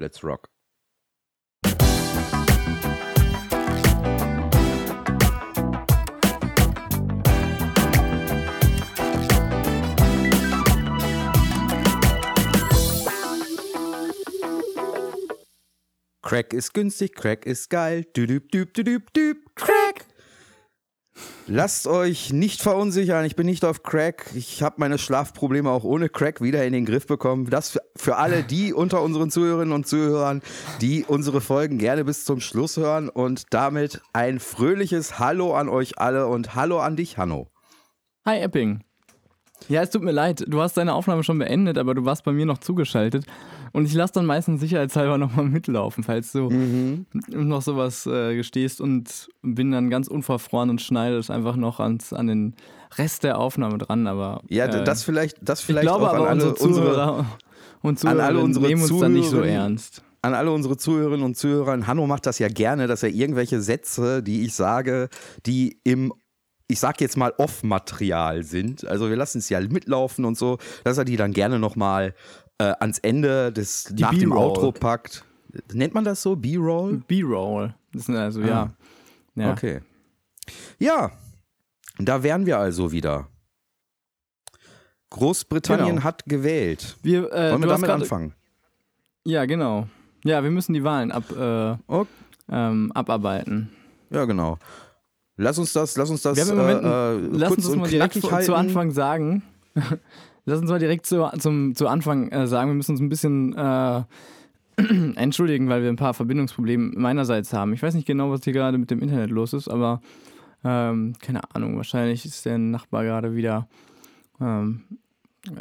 Let's rock. Crack ist günstig, Crack ist geil. Düdüb, düb, düdüb, düb, Crack. Lasst euch nicht verunsichern, ich bin nicht auf Crack. Ich habe meine Schlafprobleme auch ohne Crack wieder in den Griff bekommen. Das für alle die unter unseren Zuhörerinnen und Zuhörern, die unsere Folgen gerne bis zum Schluss hören. Und damit ein fröhliches Hallo an euch alle und Hallo an dich, Hanno. Hi, Epping. Ja, es tut mir leid, du hast deine Aufnahme schon beendet, aber du warst bei mir noch zugeschaltet. Und ich lasse dann meistens sicherheitshalber nochmal mitlaufen, falls du mhm. noch sowas äh, gestehst und bin dann ganz unverfroren und schneide es einfach noch ans, an den Rest der Aufnahme dran. Aber ja, äh, das vielleicht, das vielleicht ich glaube, auch an alle unsere Zuhörer und Zuhörer alle unsere nehmen uns dann nicht so ernst. An alle unsere Zuhörerinnen und Zuhörer, Hanno macht das ja gerne, dass er irgendwelche Sätze, die ich sage, die im ich sag jetzt mal Off-Material sind. Also wir lassen es ja mitlaufen und so, dass er die dann gerne nochmal äh, ans Ende des Die nach dem Outro packt. Nennt man das so? B-Roll? B-Roll. Also, ja. Ah. ja. Okay. Ja, da wären wir also wieder. Großbritannien Genau. hat gewählt. Wir, äh, Wollen wir damit anfangen? Ja, genau. Ja, wir müssen die Wahlen ab, äh, Oh, ähm, abarbeiten. ja, genau. Lass uns das, lass uns das Wir haben im Moment, äh, äh, lass uns das mal direkt halten. zu Anfang sagen. lass uns mal direkt zu, zum, zu Anfang äh, sagen, wir müssen uns ein bisschen äh, entschuldigen, weil wir ein paar Verbindungsprobleme meinerseits haben. Ich weiß nicht genau, was hier gerade mit dem Internet los ist, aber ähm, keine Ahnung, wahrscheinlich ist der Nachbar gerade wieder ähm,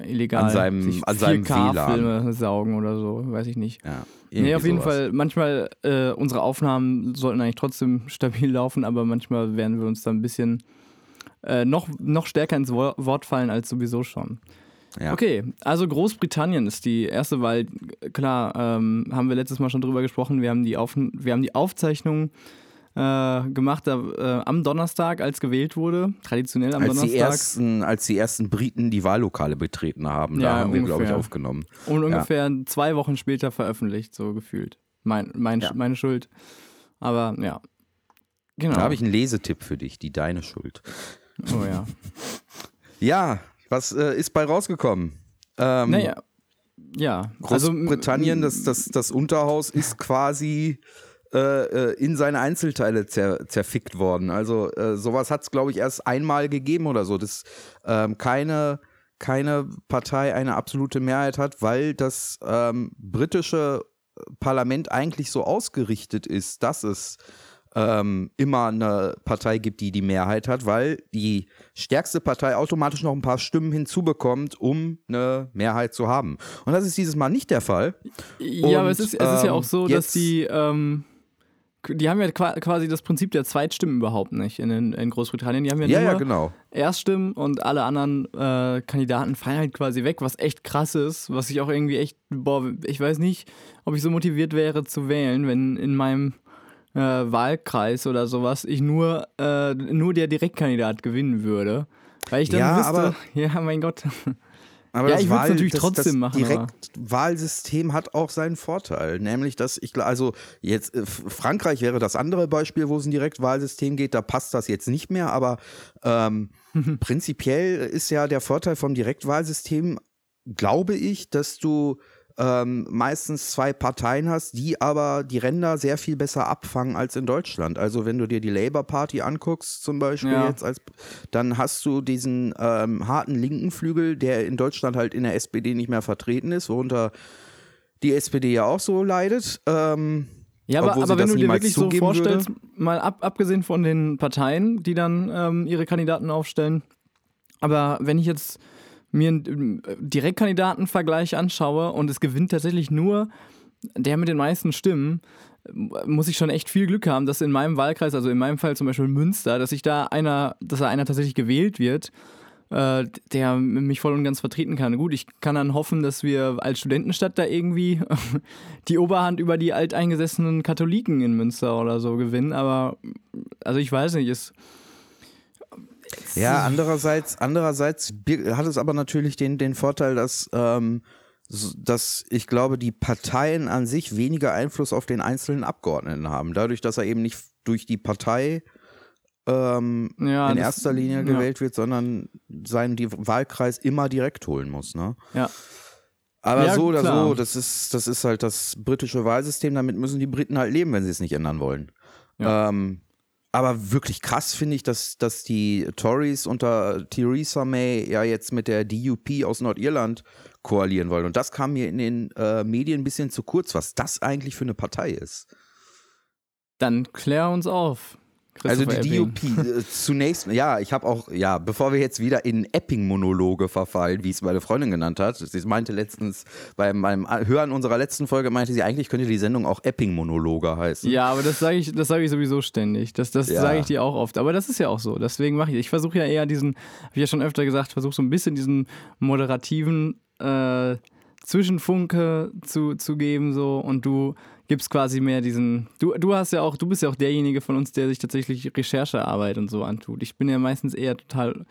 illegal An seinem- an seinem 4K-Filme saugen oder so, weiß ich nicht. Ja, Nee, auf jeden sowas. Fall, manchmal, äh, unsere Aufnahmen sollten eigentlich trotzdem stabil laufen, aber manchmal werden wir uns da ein bisschen äh, noch, noch stärker ins Wo- Wort fallen als sowieso schon. Ja. Okay, also Großbritannien ist die erste Wahl. Klar, ähm, haben wir letztes Mal schon drüber gesprochen. Wir haben die, Auf wir haben die Aufzeichnung äh, gemacht äh, am Donnerstag, als gewählt wurde. Traditionell am Als die, Donnerstag. ersten, als die ersten Briten die Wahllokale betreten haben, Ja, da haben wir, glaube ich, ungefähr. aufgenommen. Und ungefähr zwei Wochen später veröffentlicht, so gefühlt. Mein, mein, Ja. Meine Schuld. Aber ja. Genau. Da habe ich einen Lesetipp für dich, die deine Schuld. Oh ja. Ja, was äh, ist bei rausgekommen? Ähm, Naja. Ja. Also, Großbritannien, das, das, das Unterhaus ist quasi äh, äh, in seine Einzelteile zer, zerfickt worden. Also äh, sowas hat es, glaube ich, erst einmal gegeben oder so, dass ähm, keine, keine Partei eine absolute Mehrheit hat, weil das ähm, britische Parlament eigentlich so ausgerichtet ist, dass es ähm, immer eine Partei gibt, die die Mehrheit hat, weil die stärkste Partei automatisch noch ein paar Stimmen hinzubekommt, um eine Mehrheit zu haben. Und das ist dieses Mal nicht der Fall. Ja, aber es Und, ist, es ist ja ähm, auch so, dass jetzt- die, ähm, die haben ja qua- quasi das Prinzip der Zweitstimmen überhaupt nicht in, in, in Großbritannien. Die haben ja, Ja, nur ja, genau. Erststimmen und alle anderen äh, Kandidaten fallen halt quasi weg, was echt krass ist, was ich auch irgendwie echt, boah, ich weiß nicht, ob ich so motiviert wäre zu wählen, wenn in meinem äh, Wahlkreis oder sowas ich nur, äh, nur der Direktkandidat gewinnen würde. Weil ich dann Ja, wüsste, aber- ja, mein Gott. Aber Ja, das ich Wahl- natürlich das, trotzdem das machen, Direktwahlsystem hat auch seinen Vorteil, nämlich dass ich also jetzt äh, Frankreich wäre das andere Beispiel, wo es ein Direktwahlsystem geht, da passt das jetzt nicht mehr, aber ähm, prinzipiell ist ja der Vorteil vom Direktwahlsystem, glaube ich, dass du ähm, meistens zwei Parteien hast, die aber die Ränder sehr viel besser abfangen als in Deutschland. Also wenn du dir die Labour Party anguckst, zum Beispiel Ja. jetzt, als, dann hast du diesen ähm, harten linken Flügel, der in Deutschland halt in der SPD nicht mehr vertreten ist, worunter die SPD ja auch so leidet. Ähm, Ja, aber, aber wenn du dir wirklich so vorstellst, würde. mal ab, abgesehen von den Parteien, die dann ähm, ihre Kandidaten aufstellen, aber wenn ich jetzt mir einen äh, Direktkandidatenvergleich anschaue und es gewinnt tatsächlich nur der mit den meisten Stimmen, äh, muss ich schon echt viel Glück haben, dass in meinem Wahlkreis, also in meinem Fall zum Beispiel Münster, dass ich da einer, dass da einer tatsächlich gewählt wird, äh, der mich voll und ganz vertreten kann. Gut, ich kann dann hoffen, dass wir als Studentenstadt da irgendwie die Oberhand über die alteingesessenen Katholiken in Münster oder so gewinnen, aber also ich weiß nicht, ist Ja, andererseits, andererseits hat es aber natürlich den, den Vorteil, dass ähm, dass ich glaube, die Parteien an sich weniger Einfluss auf den einzelnen Abgeordneten haben. Dadurch, dass er eben nicht durch die Partei ähm, Ja, in das- erster Linie ja. gewählt wird, sondern seinen Wahlkreis immer direkt holen muss. Ne? Ja. Aber Ja, so oder klar. so, das ist, das ist halt das britische Wahlsystem, damit müssen die Briten halt leben, wenn sie es nicht ändern wollen. Ähm, aber wirklich krass finde ich, dass, dass die Tories unter Theresa May ja jetzt mit der DUP aus Nordirland koalieren wollen. Und das kam mir in den äh, Medien ein bisschen zu kurz, was das eigentlich für eine Partei ist. Dann klär uns auf. Also die. DUP, äh, zunächst, ja, ich habe auch, ja, bevor wir jetzt wieder in Epping-Monologe verfallen, wie es meine Freundin genannt hat, sie meinte letztens, beim, beim Hören unserer letzten Folge meinte sie, eigentlich könnte die Sendung auch Epping-Monologe heißen. Ja, aber das sage ich, das sage ich sowieso ständig. Das, das Ja. sage ich dir auch oft. Aber das ist ja auch so. Deswegen mache ich. Ich versuche ja eher diesen, ich ja schon öfter gesagt, versuche so ein bisschen diesen moderativen äh, Zwischenfunke zu, zu geben so und du gibst quasi mehr diesen. Du, du hast ja auch, du bist ja auch derjenige von uns, der sich tatsächlich Recherchearbeit und so antut. Ich bin ja meistens eher total.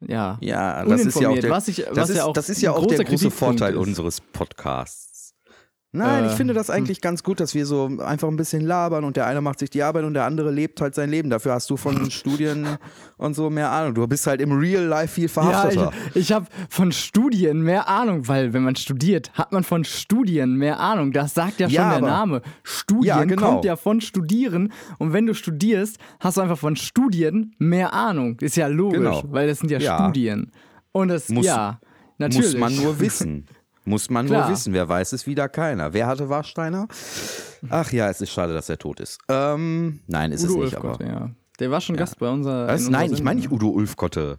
Ja, Ja, das ist ja auch der, was ich- das was ist, ja auch das ist ja ein auch der großer große Vorteil ist. unseres Podcasts. Nein, ich Äh, finde das eigentlich ganz gut, dass wir so einfach ein bisschen labern und der eine macht sich die Arbeit und der andere lebt halt sein Leben. Dafür hast du von Studien und so mehr Ahnung. Du bist halt im Real Life viel Ja, verhafteter. ich, ich habe von Studien mehr Ahnung, weil wenn man studiert, hat man von Studien mehr Ahnung. Das sagt ja schon Ja, der aber- Name. Studien Ja, genau. kommt ja von Studieren und wenn du studierst, hast du einfach von Studien mehr Ahnung. Ist ja logisch, Genau. weil das sind ja, Ja. Studien. Und das, Muss- ja, natürlich. Muss man nur wissen. Muss man Klar. nur wissen. Wer weiß es wieder keiner. Wer hatte Warsteiner? Ach ja, es ist schade, dass er tot ist. Ähm, nein, ist Udo es nicht, Ulfgott, aber. ja. Der war schon Gast bei unserer. Was? Nein, ich meine nicht Sendung. Udo Ulfkotte.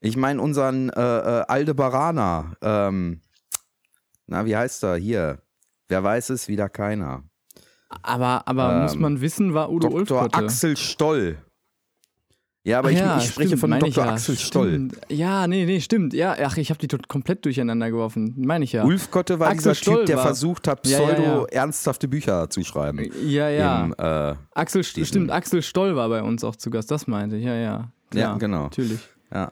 Ich meine unseren äh, äh, Aldebaraner. Ähm, na, wie heißt er? Hier. Wer weiß es, wieder keiner. Aber, aber muss man wissen, war Udo Dr. Ulfgott. Axel Stoll. Ja, aber ich, ja, ich spreche stimmt, von Dr. ja. Axel Stoll. Stimmt. Ja, nee, nee, stimmt. Ja, ach, ich habe die komplett durcheinander geworfen. Meine ich ja. Ulfkotte war Axel dieser Typ, Stoll der war- versucht hat, pseudo-ernsthafte Bücher zu schreiben. Ja, ja. Im, äh, Axel, stimmt, Axel Stoll war bei uns auch zu Gast, das meinte ich, ja, ja. Klar, Ja, genau. Natürlich. Ja.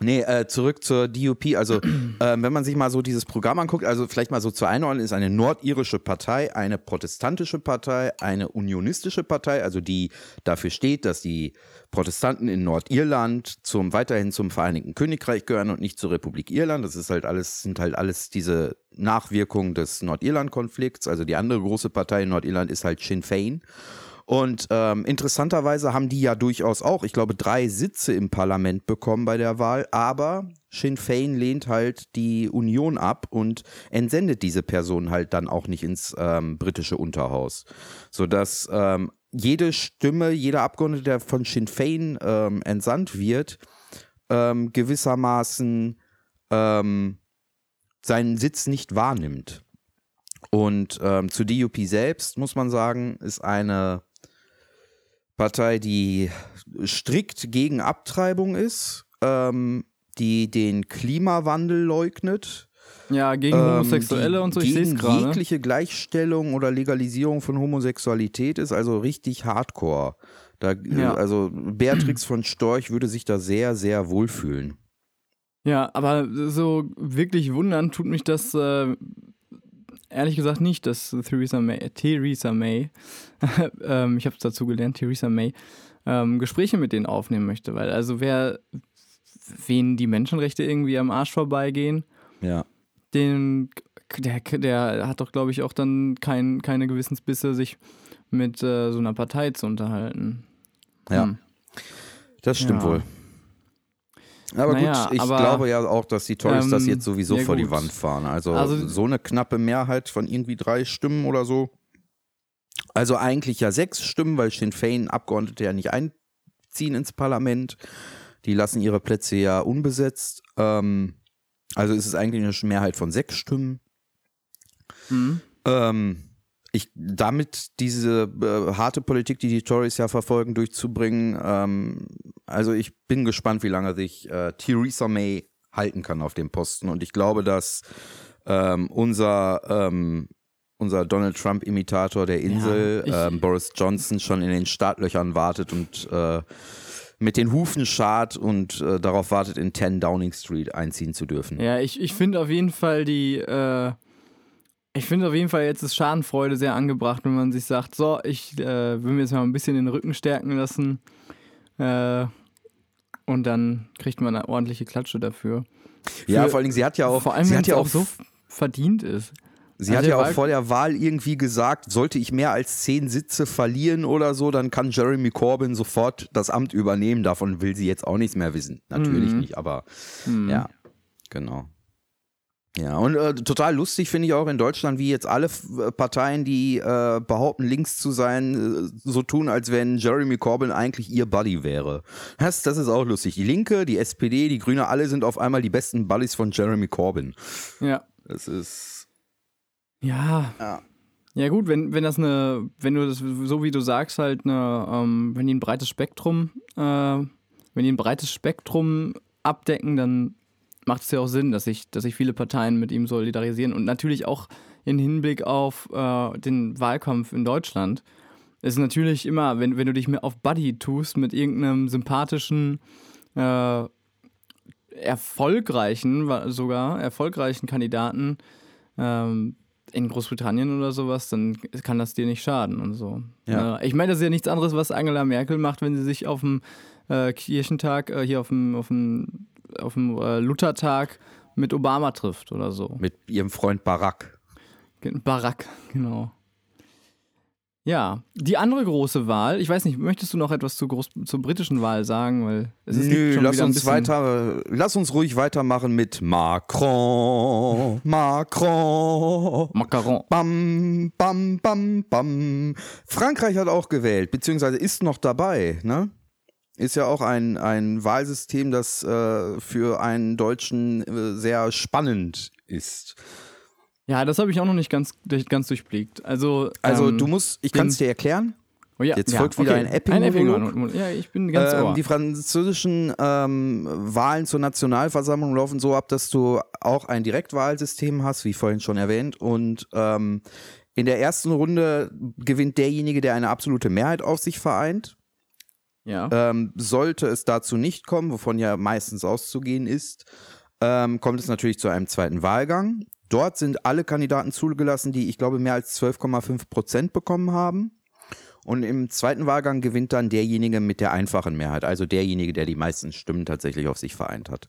Nee, äh, zurück zur DUP. Also, ähm, wenn man sich mal so dieses Programm anguckt, also vielleicht mal so zur Einordnung, ist eine nordirische Partei, eine protestantische Partei, eine unionistische Partei, also die dafür steht, dass die Protestanten in Nordirland zum, weiterhin zum Vereinigten Königreich gehören und nicht zur Republik Irland. Das ist halt alles, sind halt alles diese Nachwirkungen des Nordirland-Konflikts. Also die andere große Partei in Nordirland ist halt Sinn Fein. Und ähm, interessanterweise haben die ja durchaus auch, ich glaube, drei Sitze im Parlament bekommen bei der Wahl, aber Sinn Fein lehnt halt die Union ab und entsendet diese Person halt dann auch nicht ins ähm, britische Unterhaus. Sodass ähm, jede Stimme, jeder Abgeordnete, der von Sinn Fein ähm, entsandt wird, ähm, gewissermaßen ähm, seinen Sitz nicht wahrnimmt. Und ähm, zu DUP selbst muss man sagen, ist eine Partei, die strikt gegen Abtreibung ist, ähm, die den Klimawandel leugnet. Ja, gegen ähm, Homosexuelle und so, ich sehe es gerade. jegliche Gleichstellung oder Legalisierung von Homosexualität ist, also richtig hardcore. Da, Ja. Also Beatrix von Storch würde sich da sehr, sehr wohlfühlen. Ja, aber so wirklich wundern tut mich das äh, ehrlich gesagt nicht, dass Theresa May, Theresa May ähm, ich habe es dazu gelernt, Theresa May, ähm, Gespräche mit denen aufnehmen möchte. Weil also wer, wen die Menschenrechte irgendwie am Arsch vorbeigehen, Ja. den, der, der hat doch, glaube ich, auch dann kein, keine Gewissensbisse, sich mit äh, so einer Partei zu unterhalten. Ja. Hm. Das stimmt Ja. wohl. Aber Naja, gut, ich aber, glaube ja auch, dass die Tories das ähm, jetzt sowieso ja vor die gut. Wand fahren. Also, Also- so eine knappe Mehrheit von irgendwie drei Stimmen oder so. Also eigentlich ja sechs Stimmen, weil Sinn Fein Abgeordnete ja nicht einziehen ins Parlament. Die lassen ihre Plätze ja unbesetzt. Ähm, also ist es eigentlich eine Mehrheit von sechs Stimmen. Hm. Ähm, ich, damit diese äh, harte Politik, die die Tories ja verfolgen, durchzubringen, ähm, also ich bin gespannt, wie lange sich äh, Theresa May halten kann auf dem Posten. Und ich glaube, dass ähm, unser, ähm, unser Donald Trump-Imitator der Insel, ich- ähm, Boris Johnson, schon in den Startlöchern wartet und äh, mit den Hufen schart und äh, darauf wartet, in 10 Downing Street einziehen zu dürfen. Ja, ich, ich finde auf jeden Fall die, äh, ich finde auf jeden Fall jetzt ist Schadenfreude sehr angebracht, wenn man sich sagt, so, ich äh, will mir jetzt mal ein bisschen den Rücken stärken lassen. Äh, und dann kriegt man eine ordentliche Klatsche dafür. ja, Für- vor allen Dingen, sie hat ja auch, Vor allem, sie wenn hat ja auch so verdient ist. Sie Also hat ja auch vor der Wahl irgendwie gesagt, sollte ich mehr als zehn Sitze verlieren oder so, dann kann Jeremy Corbyn sofort das Amt übernehmen. Davon will sie jetzt auch nichts mehr wissen. Natürlich Mhm. nicht, aber ja, genau. Ja, und äh, total lustig finde ich auch in Deutschland, wie jetzt alle äh, Parteien, die äh, behaupten, links zu sein, äh, so tun, als wenn Jeremy Corbyn eigentlich ihr Buddy wäre. Das, das ist auch lustig. Die Linke, die SPD, die Grüne, alle sind auf einmal die besten Buddies von Jeremy Corbyn. Ja. Das ist. Ja. Ja. Ja gut, wenn, wenn das eine, wenn du das so wie du sagst, halt eine, ähm, wenn die ein breites Spektrum, äh, wenn die ein breites Spektrum abdecken, dann macht es ja auch Sinn, dass sich, dass sich viele Parteien mit ihm solidarisieren und natürlich auch in Hinblick auf äh, den Wahlkampf in Deutschland. ist natürlich immer, wenn, wenn du dich mehr auf Buddy tust mit irgendeinem sympathischen, äh, erfolgreichen, sogar erfolgreichen Kandidaten, ähm, in Großbritannien oder sowas, dann kann das dir nicht schaden und so. Ja. Äh, ich meine, das ist ja nichts anderes, was Angela Merkel macht, wenn sie sich auf dem äh, Kirchentag, äh, hier auf dem, auf dem, auf dem äh, Luthertag mit Obama trifft oder so. Mit ihrem Freund Barack. Barack, genau. Ja, die andere große Wahl, ich weiß nicht, möchtest du noch etwas zu groß, zur britischen Wahl sagen? Weil es ist Nö, lass uns weiter, lass uns ruhig weitermachen mit Macron, Macron. Macaron. Bam, bam, bam, bam. Frankreich hat auch gewählt, beziehungsweise ist noch dabei, ne? Ist ja auch ein, ein Wahlsystem, das äh, für einen Deutschen äh, sehr spannend ist. Ja, das habe ich auch noch nicht ganz, ganz durchblickt. Also, Also ähm, du musst, ich kann es dir erklären. oh ja, jetzt ja, folgt wieder okay. ein Epping-Monolog. Epping-Monolog. Ja, ich bin ganz Ähm, die französischen ähm, Wahlen zur Nationalversammlung laufen so ab, dass du auch ein Direktwahlsystem hast, wie vorhin schon erwähnt. Und ähm, in der ersten Runde gewinnt derjenige, der eine absolute Mehrheit auf sich vereint. Ja. Ähm, sollte es dazu nicht kommen, wovon ja meistens auszugehen ist, ähm, kommt es natürlich zu einem zweiten Wahlgang. Dort sind alle Kandidaten zugelassen, die, ich glaube, mehr als 12,5 Prozent bekommen haben. Und im zweiten Wahlgang gewinnt dann derjenige mit der einfachen Mehrheit, also derjenige, der die meisten Stimmen tatsächlich auf sich vereint hat.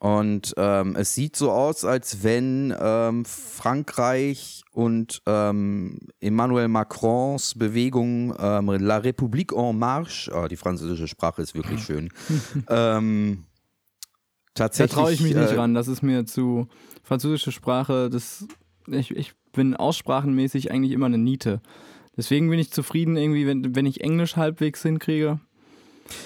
Und ähm, es sieht so aus, als wenn ähm, Frankreich und ähm, Emmanuel Macrons Bewegung ähm, La République en Marche, oh, die französische Sprache ist wirklich schön, ähm, Da tatsächlich. traue ich mich nicht äh, ran. Das ist mir zu französische Sprache. Das, ich, ich bin aussprachenmäßig eigentlich immer eine Niete. Deswegen bin ich zufrieden, irgendwie, wenn, wenn ich Englisch halbwegs hinkriege.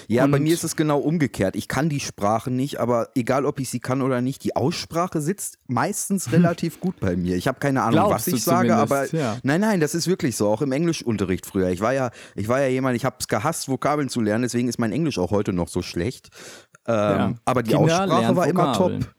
Ja, bei Und- mir ist es genau umgekehrt. Ich kann die Sprache nicht, aber egal, ob ich sie kann oder nicht, die Aussprache sitzt meistens relativ gut bei mir. Ich habe keine Ahnung, Glaubst was ich sage, aber ja. nein, nein, das ist wirklich so. Auch im Englischunterricht früher. Ich war ja, ich war ja jemand, ich habe es gehasst, Vokabeln zu lernen. Deswegen ist mein Englisch auch heute noch so schlecht. Ähm, Ja. Aber die Kinder Aussprache lernen war immer Vokabeln. top.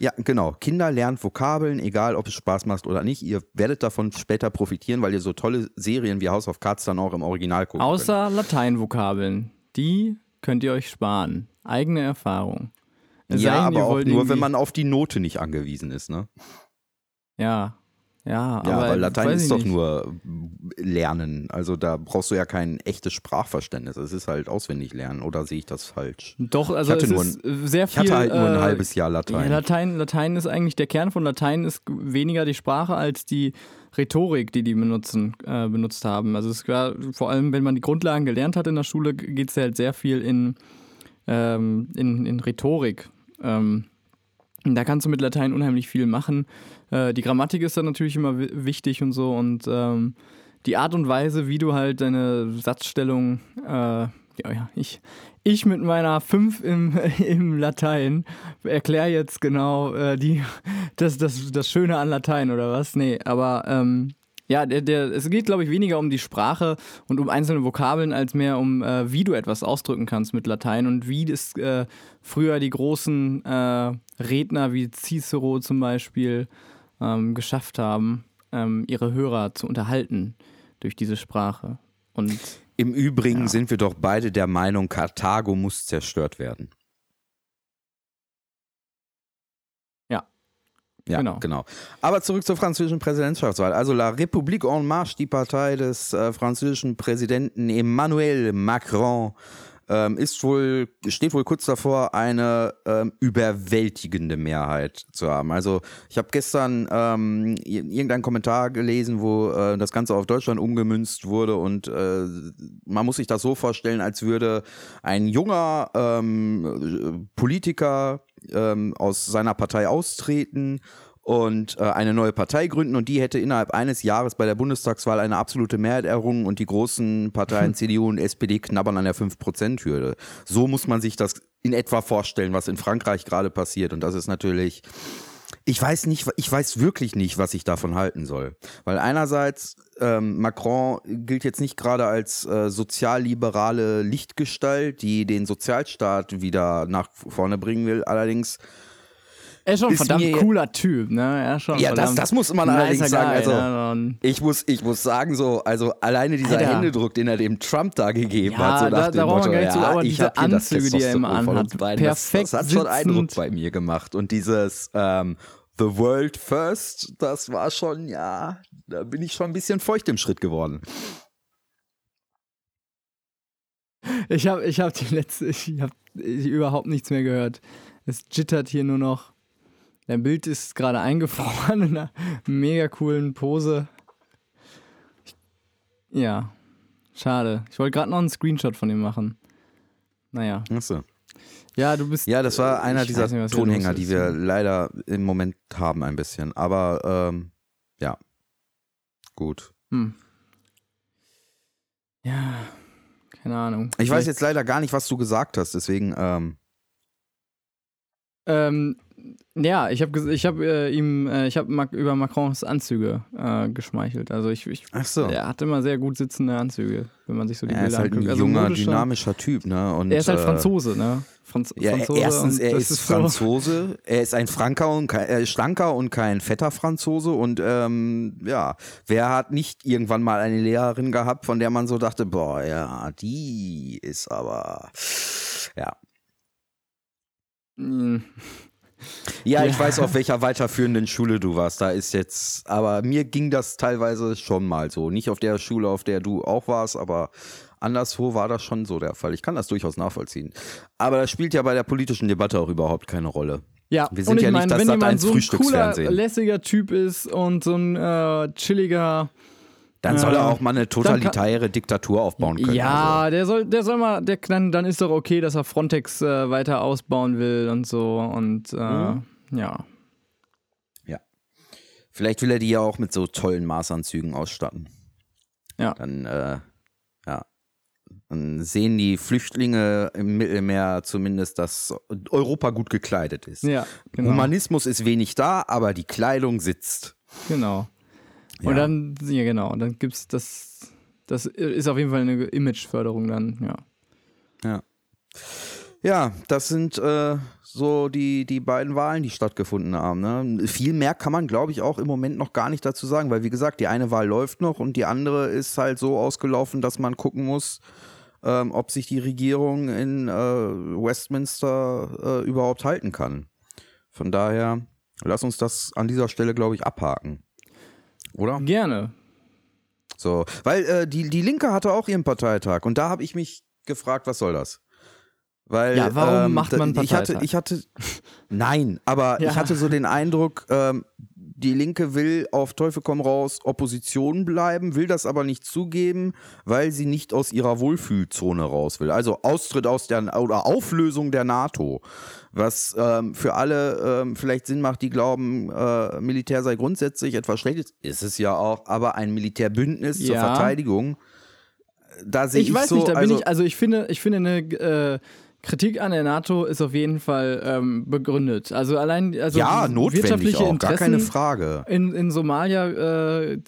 Ja, genau. Kinder lernt Vokabeln, egal ob es Spaß macht oder nicht. Ihr werdet davon später profitieren, weil ihr so tolle Serien wie House of Cards dann auch im Original guckt. Außer Lateinvokabeln. Die könnt ihr euch sparen. Eigene Erfahrung. Es Ja, aber auch nur, irgendwie- wenn man auf die Note nicht angewiesen ist, ne? Ja. Ja, Ja, aber, aber Latein ist ich doch nicht. nur Lernen. Also da brauchst du ja kein echtes Sprachverständnis. Es ist halt auswendig lernen. Oder sehe ich das falsch? Doch, also hatte es nur ist sehr Ich viel. hatte halt nur ein äh, halbes Jahr Latein. Ja, Latein, Latein ist eigentlich der Kern von Latein ist weniger die Sprache als die Rhetorik, die die benutzen, äh, benutzt haben. Also es war vor allem, wenn man die Grundlagen gelernt hat in der Schule, geht es halt sehr viel in, ähm, in, in Rhetorik. Ähm, da kannst du mit Latein unheimlich viel machen. Äh, die Grammatik ist dann natürlich immer wi- wichtig und so und ähm, die Art und Weise, wie du halt deine Satzstellung, äh, ja, ja, ich, ich mit meiner 5 im, im Latein erkläre jetzt genau äh, die, das, das, das Schöne an Latein oder was? Nee, aber ähm, ja, der, der, es geht, glaube ich, weniger um die Sprache und um einzelne Vokabeln, als mehr um, äh, wie du etwas ausdrücken kannst mit Latein und wie das äh, früher die großen äh, Redner wie Cicero zum Beispiel ähm, geschafft haben, ähm, ihre Hörer zu unterhalten durch diese Sprache. Und Im Übrigen Ja. sind wir doch beide der Meinung, Karthago muss zerstört werden. Ja. Ja, Genau. genau. Aber zurück zur französischen Präsidentschaftswahl. Also La République en Marche, die Partei des äh, französischen Präsidenten Emmanuel Macron, ähm, ist wohl, steht wohl kurz davor, eine ähm, überwältigende Mehrheit zu haben. Also ich habe gestern ähm, ir- irgendeinen Kommentar gelesen, wo äh, das Ganze auf Deutschland umgemünzt wurde und äh, man muss sich das so vorstellen, als würde ein junger ähm, Politiker ähm, aus seiner Partei austreten und äh, eine neue Partei gründen und die hätte innerhalb eines Jahres bei der Bundestagswahl eine absolute Mehrheit errungen und die großen Parteien CDU und SPD knabbern an der 5%-Hürde. So muss man sich das in etwa vorstellen, was in Frankreich gerade passiert und das ist natürlich ich weiß nicht, ich weiß wirklich nicht, was ich davon halten soll. Weil einerseits, ähm, Macron gilt jetzt nicht gerade als äh, sozialliberale Lichtgestalt, die den Sozialstaat wieder nach vorne bringen will. Allerdings er ist schon ein Ist verdammt cooler Typ, ne? Er ist schon Ja, das- das muss man allerdings sagen, also- ne? Ich muss, ich muss sagen, so, also alleine dieser Alter. Händedruck, den er dem Trump da gegeben Ja, hat, so nach da dem Motto, nicht zu, ja, aber ich diese Anzüge, die er immer anhat, perfekt das hat schon Eindruck bei mir gemacht. Und dieses ähm, The World First, das war schon, ja, da bin ich schon ein bisschen feucht im Schritt geworden. Ich habe ich hab die letzte, ich habe überhaupt nichts mehr gehört. Es jittert hier nur noch. Dein Bild ist gerade eingefroren in einer mega coolen Pose. Ich, ja, schade. Ich wollte gerade noch einen Screenshot von ihm machen. Naja. Achso. Ja, du bist. Ja, das war einer ich dieser nicht, Tonhänger, die wir leider im Moment haben ein bisschen. Aber ähm, ja, gut. Hm. Ja, keine Ahnung. Ich weiß jetzt leider gar nicht, was du gesagt hast, deswegen ähm, Ähm, ja, ich habe ich hab, äh, ihm, äh, ich habe Mac über Macrons Anzüge äh, geschmeichelt. Also ich, ich Ach so. er hat immer sehr gut sitzende Anzüge, wenn man sich so die er ist Bilder halt ein anguckt. Also junger, dynamischer Typ, ne? Und, Er ist halt äh, Franzose, ne? Franz Ja, Franzose erstens, er ist, so- Franzose, er ist ein Franker und kein, er ist schlanker und kein fetter Franzose und ähm, ja, wer hat nicht irgendwann mal eine Lehrerin gehabt, von der man so dachte, boah, ja, die ist aber, ja. Hm. Ja, ich weiß, auf welcher weiterführenden Schule du warst. Da ist jetzt, aber mir ging das teilweise schon mal so. Nicht auf der Schule, auf der du auch warst, aber anderswo war das schon so der Fall. Ich kann das durchaus nachvollziehen. Aber das spielt ja bei der politischen Debatte auch überhaupt keine Rolle. Ja, Wir sind ja nicht meine, das wenn jemand Sat.1 so ein cooler, lässiger Typ ist und so ein äh, chilliger Dann soll er Ja. auch mal eine totalitäre Diktatur aufbauen können. Ja, Also. der soll, der soll mal, der, dann, dann ist doch okay, dass er Frontex äh, weiter ausbauen will und so und äh, Mhm. ja. Vielleicht will er die ja auch mit so tollen Maßanzügen ausstatten. Ja. Dann, äh, ja. Dann sehen die Flüchtlinge im Mittelmeer zumindest, dass Europa gut gekleidet ist. Ja, genau. Humanismus ist wenig da, aber die Kleidung sitzt. Genau. Ja. Und dann, ja genau, und dann gibt's das, das ist auf jeden Fall eine Imageförderung dann, ja. Ja. Ja, das sind äh, so die, die beiden Wahlen, die stattgefunden haben. Ne? Viel mehr kann man, glaube ich, auch im Moment noch gar nicht dazu sagen, weil, wie gesagt, die eine Wahl läuft noch und die andere ist halt so ausgelaufen, dass man gucken muss, ähm, ob sich die Regierung in äh, Westminster äh, überhaupt halten kann. Von daher, lass uns das an dieser Stelle, glaube ich, abhaken. Oder? Gerne. So, weil äh, die, die Linke hatte auch ihren Parteitag und da habe ich mich gefragt, was soll das? Weil, Ja, warum ähm, macht man einen ich hatte, Parteitag? ich hatte, nein, aber Ja. ich hatte so den Eindruck, ähm, die Linke will auf Teufel komm raus Opposition bleiben, will das aber nicht zugeben, weil sie nicht aus ihrer Wohlfühlzone raus will. Also Austritt aus der oder Auflösung der NATO, was ähm, für alle ähm, vielleicht Sinn macht, die glauben, äh, Militär sei grundsätzlich etwas Schlechtes. Ist es ja auch, aber ein Militärbündnis zur Ja. Verteidigung. Da sehe ich, Ich weiß so, nicht, da bin also, ich, also ich finde, ich finde eine äh, Kritik an der NATO ist auf jeden Fall ähm, begründet. Also allein, also ja, wirtschaftliche auch, Interessen gar keine Frage. in, in Somalia äh,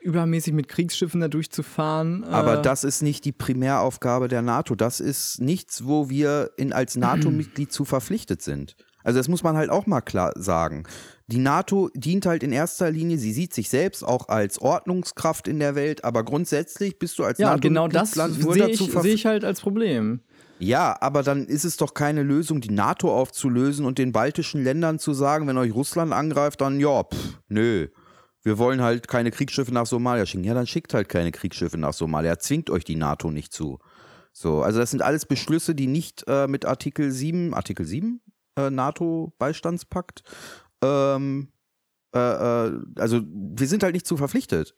übermäßig mit Kriegsschiffen da durchzufahren. Aber äh, das ist nicht die Primäraufgabe der NATO. Das ist nichts, wo wir in, als NATO-Mitglied zu verpflichtet sind. Also das muss man halt auch mal klar sagen. Die NATO dient halt in erster Linie, sie sieht sich selbst auch als Ordnungskraft in der Welt, aber grundsätzlich bist du als Ja, NATO genau das ich, sehe ich halt als Problem. Ja, aber dann ist es doch keine Lösung, die NATO aufzulösen und den baltischen Ländern zu sagen, wenn euch Russland angreift, dann ja, pff, nö. Wir wollen halt keine Kriegsschiffe nach Somalia schicken. Ja, dann schickt halt keine Kriegsschiffe nach Somalia. Zwingt euch die NATO nicht zu. So, also das sind alles Beschlüsse, die nicht äh, mit Artikel 7, Artikel 7 äh, NATO-Beistandspakt, ähm, äh, äh, also wir sind halt nicht zu verpflichtet.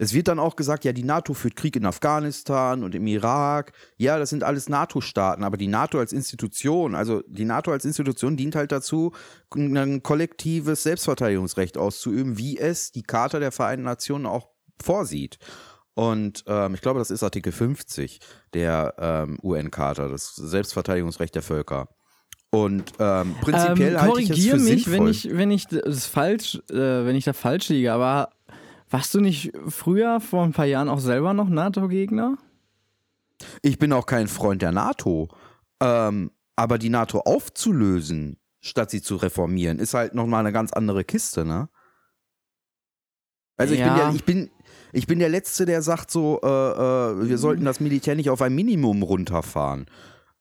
Es wird dann auch gesagt, ja, die NATO führt Krieg in Afghanistan und im Irak. Ja, das sind alles NATO-Staaten, aber die NATO als Institution, also die NATO als Institution dient halt dazu, ein kollektives Selbstverteidigungsrecht auszuüben, wie es die Charta der Vereinten Nationen auch vorsieht. Und ähm, ich glaube, das ist Artikel 50 der ähm, UN-Charta, das Selbstverteidigungsrecht der Völker. Und ähm, prinzipiell ähm, halte ich es für mich, sinnvoll. wenn ich, wenn ich das falsch, äh, wenn ich da falsch liege, aber warst du nicht früher vor ein paar Jahren auch selber noch NATO-Gegner? Ich bin auch kein Freund der NATO. Ähm, aber die NATO aufzulösen, statt sie zu reformieren, ist halt nochmal eine ganz andere Kiste, ne? Also ich bin Ja. ja, ich bin, ich bin der Letzte, der sagt so, äh, äh, wir sollten das Militär nicht auf ein Minimum runterfahren.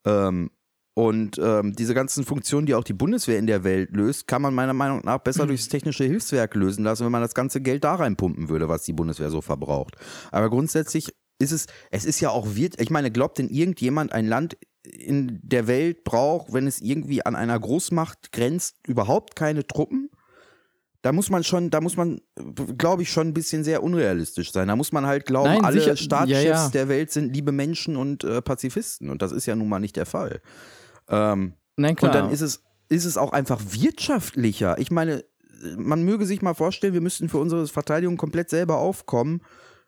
Ähm, und ähm, diese ganzen Funktionen, die auch die Bundeswehr in der Welt löst, kann man meiner Meinung nach besser durchs technische Hilfswerk lösen lassen, wenn man das ganze Geld da reinpumpen würde, was die Bundeswehr so verbraucht. Aber grundsätzlich ist es, es ist ja auch wird, ich meine, glaubt denn irgendjemand ein Land in der Welt braucht, wenn es irgendwie an einer Großmacht grenzt, überhaupt keine Truppen? Da muss man schon, da muss man, glaube ich, schon ein bisschen sehr unrealistisch sein. Da muss man halt glauben, Nein, alle sicher- Staatschefs ja, ja. der Welt sind liebe Menschen und äh, Pazifisten. Und das ist ja nun mal nicht der Fall. Ähm, Nein, klar. und dann ist es, ist es auch einfach wirtschaftlicher. Ich meine, man möge sich mal vorstellen, wir müssten für unsere Verteidigung komplett selber aufkommen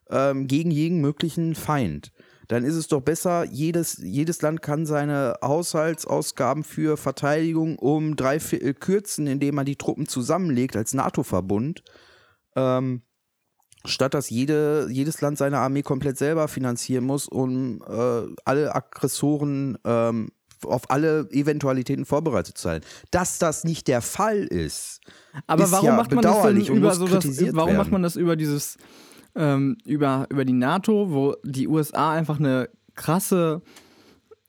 ähm, gegen jeden möglichen Feind. Dann ist es doch besser, jedes, jedes Land kann seine Haushaltsausgaben für Verteidigung um drei Viertel kürzen, indem man die Truppen zusammenlegt als NATO-Verbund. Ähm, statt dass jede, jedes Land seine Armee komplett selber finanzieren muss, um äh, alle Aggressoren ähm, auf alle Eventualitäten vorbereitet zu sein. Dass das nicht der Fall ist. Aber ist warum ja macht man das bedauerlich und über so das, warum macht werden. man das über dieses ähm, über, über die NATO, wo die USA einfach eine krasse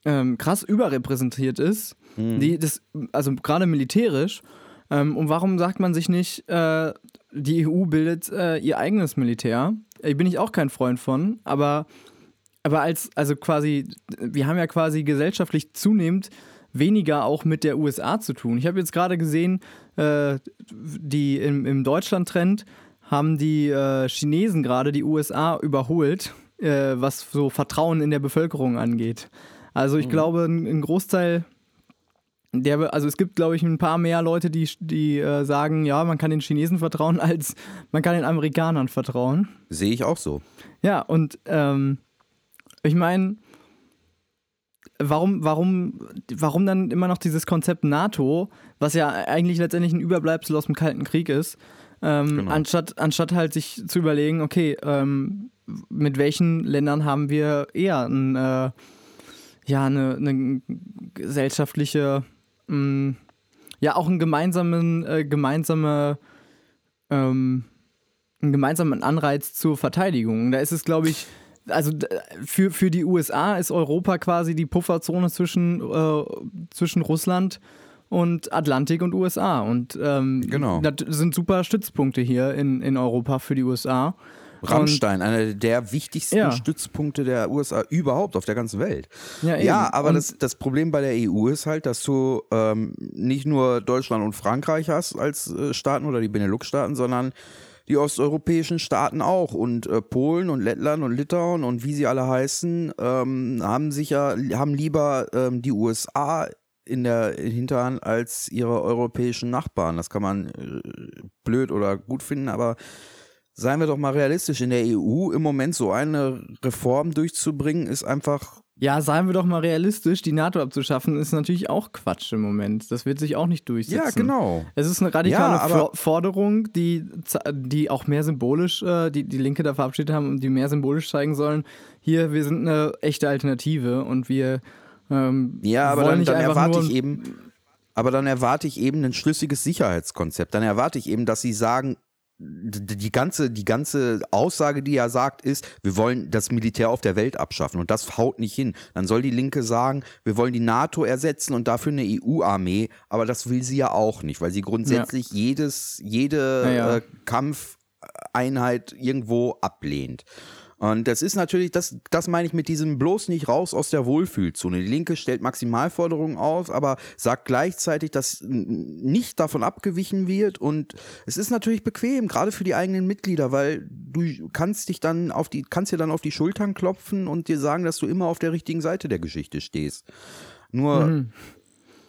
ähm, krass überrepräsentiert ist, Mhm. die das also gerade militärisch ähm, und warum sagt man sich nicht äh, die EU bildet äh, ihr eigenes Militär? Äh, bin ich auch kein Freund von, aber aber als, also quasi, wir haben ja quasi gesellschaftlich zunehmend weniger auch mit der USA zu tun. Ich habe jetzt gerade gesehen, äh, die im, im Deutschland-Trend haben die äh, Chinesen gerade die USA überholt, äh, was so Vertrauen in der Bevölkerung angeht. Also ich glaube, ein, ein Großteil der, also es gibt, glaube ich, ein paar mehr Leute, die, die äh, sagen, ja, man kann den Chinesen vertrauen, als man kann den Amerikanern vertrauen. Sehe ich auch so. Ja, und ähm, ich meine, warum, warum, warum dann immer noch dieses Konzept NATO, was ja eigentlich letztendlich ein Überbleibsel aus dem Kalten Krieg ist, ähm, Genau. anstatt, anstatt halt sich zu überlegen, okay, ähm, mit welchen Ländern haben wir eher ein, äh, ja, eine, eine gesellschaftliche, mh, ja, auch einen gemeinsamen, äh, gemeinsame, ähm, einen gemeinsamen Anreiz zur Verteidigung. Da ist es, glaube ich, also für, für die USA ist Europa quasi die Pufferzone zwischen, äh, zwischen Russland und Atlantik und USA. Und ähm, Genau. das sind super Stützpunkte hier in, in Europa für die USA. Rammstein, einer der wichtigsten Ja. Stützpunkte der USA überhaupt auf der ganzen Welt. Ja, Ja, aber Und- das, das Problem bei der EU ist halt, dass du ähm, nicht nur Deutschland und Frankreich hast als äh, Staaten oder die Benelux-Staaten, sondern die osteuropäischen Staaten auch und äh, Polen und Lettland und Litauen und wie sie alle heißen, ähm, haben sicher, haben lieber ähm, die USA in der Hinterhand als ihre europäischen Nachbarn. Das kann man äh, blöd oder gut finden, aber seien wir doch mal realistisch, in der EU im Moment so eine Reform durchzubringen, ist einfach Ja, seien wir doch mal realistisch, die NATO abzuschaffen, ist natürlich auch Quatsch im Moment. Das wird sich auch nicht durchsetzen. Ja, genau. Es ist eine radikale Ja, Forderung, die, die auch mehr symbolisch, äh, die die Linke da verabschiedet haben und die mehr symbolisch zeigen sollen. Hier, wir sind eine echte Alternative und wir ähm, Ja, aber dann, dann erwarte ich eben, aber dann erwarte ich eben ein schlüssiges Sicherheitskonzept. Dann erwarte ich eben, dass sie sagen, die ganze, die ganze Aussage, die er sagt, ist, wir wollen das Militär auf der Welt abschaffen und das haut nicht hin. Dann soll die Linke sagen, wir wollen die NATO ersetzen und dafür eine EU-Armee, aber das will sie ja auch nicht, weil sie grundsätzlich ja. jedes, jede ja. Äh, Kampfeinheit irgendwo ablehnt. Und das ist natürlich, das, das meine ich mit diesem bloß nicht raus aus der Wohlfühlzone. Die Linke stellt Maximalforderungen auf, aber sagt gleichzeitig, dass nicht davon abgewichen wird. Und es ist natürlich bequem, gerade für die eigenen Mitglieder, weil du kannst dich dann auf die, kannst dir dann auf die Schultern klopfen und dir sagen, dass du immer auf der richtigen Seite der Geschichte stehst. Nur mhm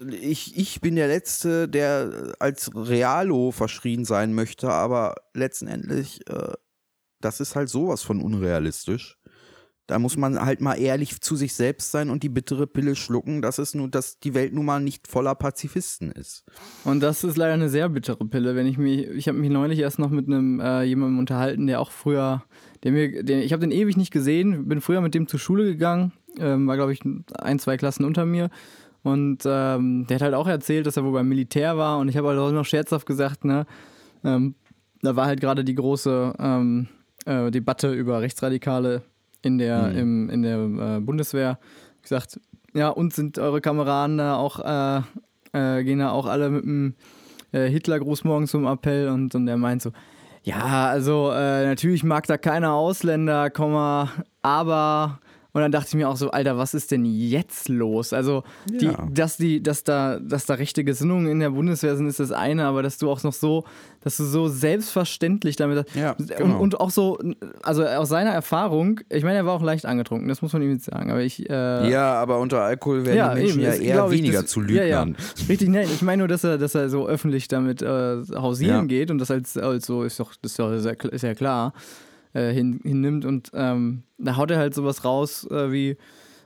ich, ich bin der Letzte, der als Realo verschrien sein möchte, aber letztendlich äh, das ist halt sowas von unrealistisch. Da muss man halt mal ehrlich zu sich selbst sein und die bittere Pille schlucken, dass es nur, dass die Welt nun mal nicht voller Pazifisten ist. Und das ist leider eine sehr bittere Pille. Wenn ich mich, ich habe mich neulich erst noch mit einem äh, jemandem unterhalten, der auch früher, der mir, der, ich habe den ewig nicht gesehen, bin früher mit dem zur Schule gegangen, ähm, war glaube ich ein, zwei Klassen unter mir. Und ähm, der hat halt auch erzählt, dass er wohl beim Militär war und ich habe halt auch noch scherzhaft gesagt, ne, ähm, da war halt gerade die große ähm, äh, Debatte über Rechtsradikale in der, mhm. im, in der äh, Bundeswehr gesagt, ja, und sind eure Kameraden da auch, äh, äh, gehen da auch alle mit dem äh, Hitlergruß morgens zum Appell und, und er meint so, ja, also äh, natürlich mag da keiner Ausländer, aber und dann dachte ich mir auch so, Alter, was ist denn jetzt los? Also, die, ja. dass, die, dass, da, dass da rechte Gesinnungen in der Bundeswehr sind, ist das eine, aber dass du auch noch so, dass du so selbstverständlich damit. Ja, genau. und, und, auch so, also aus seiner Erfahrung, ich meine, er war auch leicht angetrunken, das muss man ihm jetzt sagen. Aber ich, äh, ja, aber unter Alkohol werden ja, die Menschen eben, ja eher weniger das, zu Lügnern. Ja, ja. Richtig, nein, ich meine nur, dass er, dass er so öffentlich damit äh, hausieren geht und das als, als so ist doch, das ist ja sehr, ist ja klar äh, hin, hinnimmt. Und ähm, da haut er halt sowas raus äh, wie,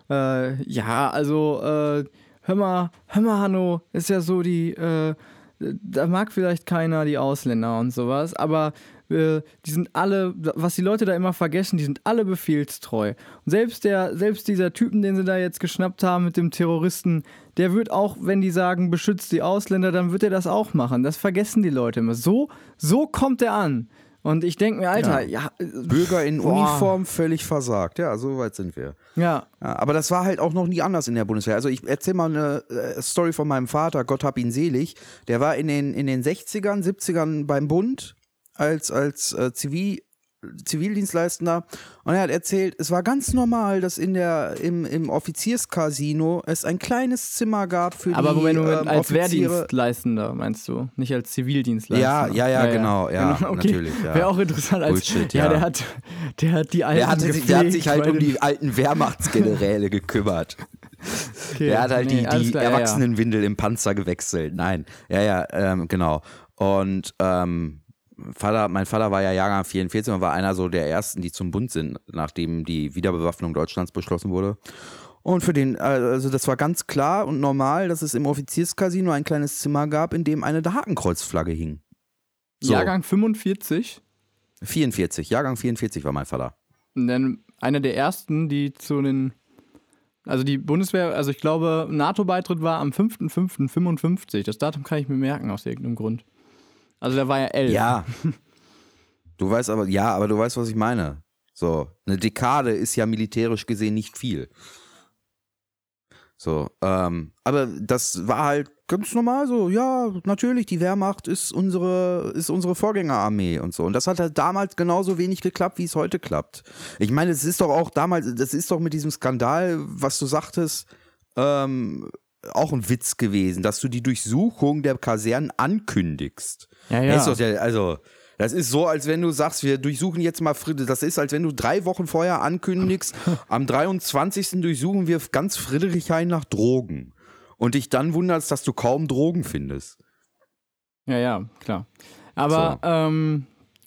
äh, ja, also, äh, hör mal, hör mal, Hanno, ist ja so die, äh, da mag vielleicht keiner die Ausländer und sowas, aber äh, die sind alle, was die Leute da immer vergessen, die sind alle befehlstreu. Und selbst der, selbst dieser Typen, den sie da jetzt geschnappt haben mit dem Terroristen, der wird auch, wenn die sagen, beschützt die Ausländer, dann wird er das auch machen. Das vergessen die Leute immer. So, so kommt er an. Und ich denke mir, Alter, ja. ja Bürger in boah. Uniform völlig versagt. Ja, so weit sind wir. Ja. ja. Aber das war halt auch noch nie anders in der Bundeswehr. Also ich erzähle mal eine äh, Story von meinem Vater, Gott hab ihn selig. Der war in den, in den 60ern, 70ern beim Bund als, als äh, Zivil, Zivildienstleistender und er hat erzählt, es war ganz normal, dass in der im, im Offizierscasino es ein kleines Zimmer gab für Aber die Moment, Moment, ähm, als Wehrdienstleistender meinst du, nicht als Zivildienstleistender? Ja, ja, ja, ja genau, ja, ja okay. natürlich. Ja. Wäre auch interessant als Bullshit, ja. ja. der hat der hat die alten der, hatte, gepflegt, der hat sich halt um die alten Wehrmachtsgeneräle gekümmert. Okay, der hat halt nee, die, die klar, Erwachsenenwindel im Panzer gewechselt. Nein, ja, ja, ähm, genau. Und ähm, Vater, mein Vater war ja Jahrgang 44 und war einer so der ersten, die zum Bund sind, nachdem die Wiederbewaffnung Deutschlands beschlossen wurde. Und für den, also das war ganz klar und normal, dass es im Offizierscasino ein kleines Zimmer gab, in dem eine Hakenkreuzflagge hing. So. Jahrgang 45? 44, Jahrgang 44 war mein Vater. Und dann einer der ersten, die zu den, also die Bundeswehr, also ich glaube, NATO-Beitritt war am 5.5.55. Das Datum kann ich mir merken aus irgendeinem Grund. Also der war ja elf. Ja. Du weißt aber, ja, aber du weißt, was ich meine. So, eine Dekade ist ja militärisch gesehen nicht viel. So, ähm, aber das war halt ganz normal so, ja, natürlich, die Wehrmacht ist unsere, ist unsere Vorgängerarmee und so. Und das hat halt damals genauso wenig geklappt, wie es heute klappt. Ich meine, es ist doch auch damals, das ist doch mit diesem Skandal, was du sagtest, ähm, auch ein Witz gewesen, dass du die Durchsuchung der Kasernen ankündigst. Ja, ja. Das ja also, das ist so, als wenn du sagst, wir durchsuchen jetzt mal Friede. Das ist, als wenn du drei Wochen vorher ankündigst, am 23. durchsuchen wir ganz Friedrichshain nach Drogen. Und dich dann wunderst, dass du kaum Drogen findest. Ja, ja, klar. Aber, so. ähm,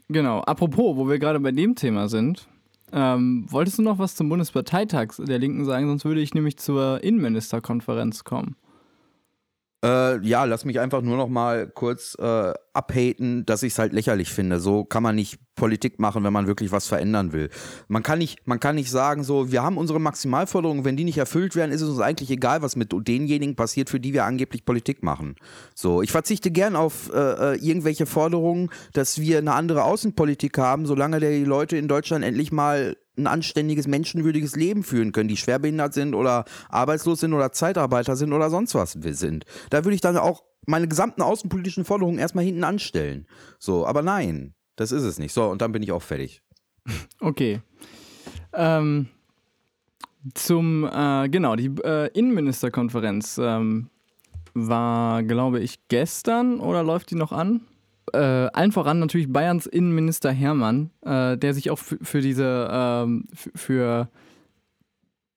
genau, apropos, wo wir gerade bei dem Thema sind, ähm, wolltest du noch was zum Bundesparteitag der Linken sagen? Sonst würde ich nämlich zur Innenministerkonferenz kommen. Äh, ja, lass mich einfach nur noch mal kurz äh, abhaten, dass ich es halt lächerlich finde. So kann man nicht Politik machen, wenn man wirklich was verändern will. Man kann nicht, man kann nicht sagen, so, wir haben unsere Maximalforderungen, wenn die nicht erfüllt werden, ist es uns eigentlich egal, was mit denjenigen passiert, für die wir angeblich Politik machen. So, ich verzichte gern auf äh, äh irgendwelche Forderungen, dass wir eine andere Außenpolitik haben, solange die Leute in Deutschland endlich mal ein anständiges, menschenwürdiges Leben führen können, die schwerbehindert sind oder arbeitslos sind oder Zeitarbeiter sind oder sonst was sind. Da würde ich dann auch meine gesamten außenpolitischen Forderungen erstmal hinten anstellen. So, aber nein, das ist es nicht. So, und dann bin ich auch fertig. Okay. Ähm, zum, äh, genau, die äh, Innenministerkonferenz ähm, war, glaube ich, gestern oder läuft die noch an? Äh, allen voran natürlich Bayerns Innenminister Hermann, äh, der sich auch für diese, ähm, für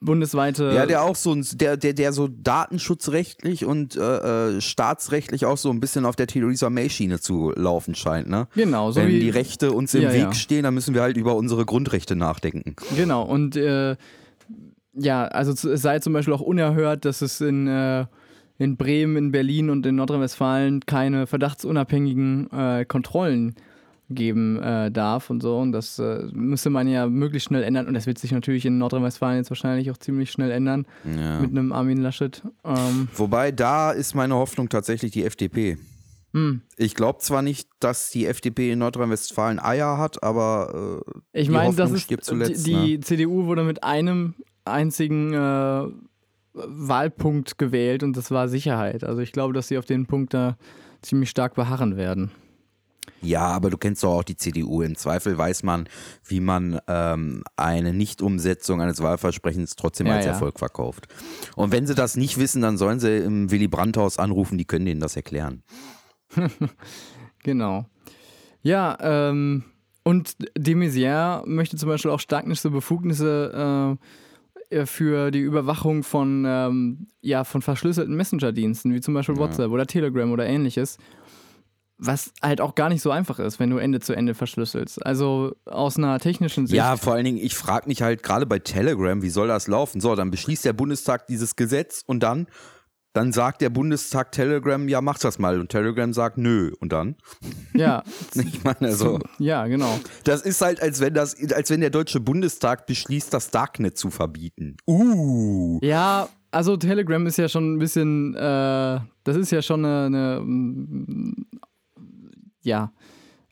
bundesweite. Ja, der auch so der, der, der so datenschutzrechtlich und äh, äh, staatsrechtlich auch so ein bisschen auf der Theresa May-Schiene zu laufen scheint, ne? Genau, so Wenn die Rechte uns im ja, Weg ja. stehen, dann müssen wir halt über unsere Grundrechte nachdenken. Genau, und äh, ja, also es sei zum Beispiel auch unerhört, dass es in äh, in Bremen, in Berlin und in Nordrhein-Westfalen keine verdachtsunabhängigen äh, Kontrollen geben äh, darf und so. Und das äh, müsste man ja möglichst schnell ändern. Und das wird sich natürlich in Nordrhein-Westfalen jetzt wahrscheinlich auch ziemlich schnell ändern ja. mit einem Armin Laschet. Ähm. Wobei da ist meine Hoffnung tatsächlich die FDP. Hm. Ich glaube zwar nicht, dass die FDP in Nordrhein-Westfalen Eier hat, aber äh, ich meine, das ist zuletzt, die, die ne? CDU wurde mit einem einzigen äh, Wahlpunkt gewählt und das war Sicherheit. Also ich glaube, dass sie auf den Punkt da ziemlich stark beharren werden. Ja, aber du kennst doch auch die CDU. Im Zweifel weiß man, wie man ähm, eine Nichtumsetzung eines Wahlversprechens trotzdem ja, als ja. Erfolg verkauft. Und wenn sie das nicht wissen, dann sollen sie im Willy Brandt-Haus anrufen, die können denen das erklären. genau. Ja, ähm, und de Maizière möchte zum Beispiel auch staatliche Befugnisse äh, äh, für die Überwachung von, ähm, ja, von verschlüsselten Messenger-Diensten, wie zum Beispiel ja. WhatsApp oder Telegram oder ähnliches. Was halt auch gar nicht so einfach ist, wenn du Ende zu Ende verschlüsselst. Also aus einer technischen Sicht. Ja, vor allen Dingen, ich frage mich halt gerade bei Telegram, wie soll das laufen? So, dann beschließt der Bundestag dieses Gesetz und dann dann sagt der Bundestag Telegram, ja, mach das mal. Und Telegram sagt, nö. Und dann? Ja. ich meine, so. Ja, genau. Das ist halt, als wenn das, als wenn der Deutsche Bundestag beschließt, das Darknet zu verbieten. Uh. Ja, also Telegram ist ja schon ein bisschen, äh, das ist ja schon eine, eine mm, ja,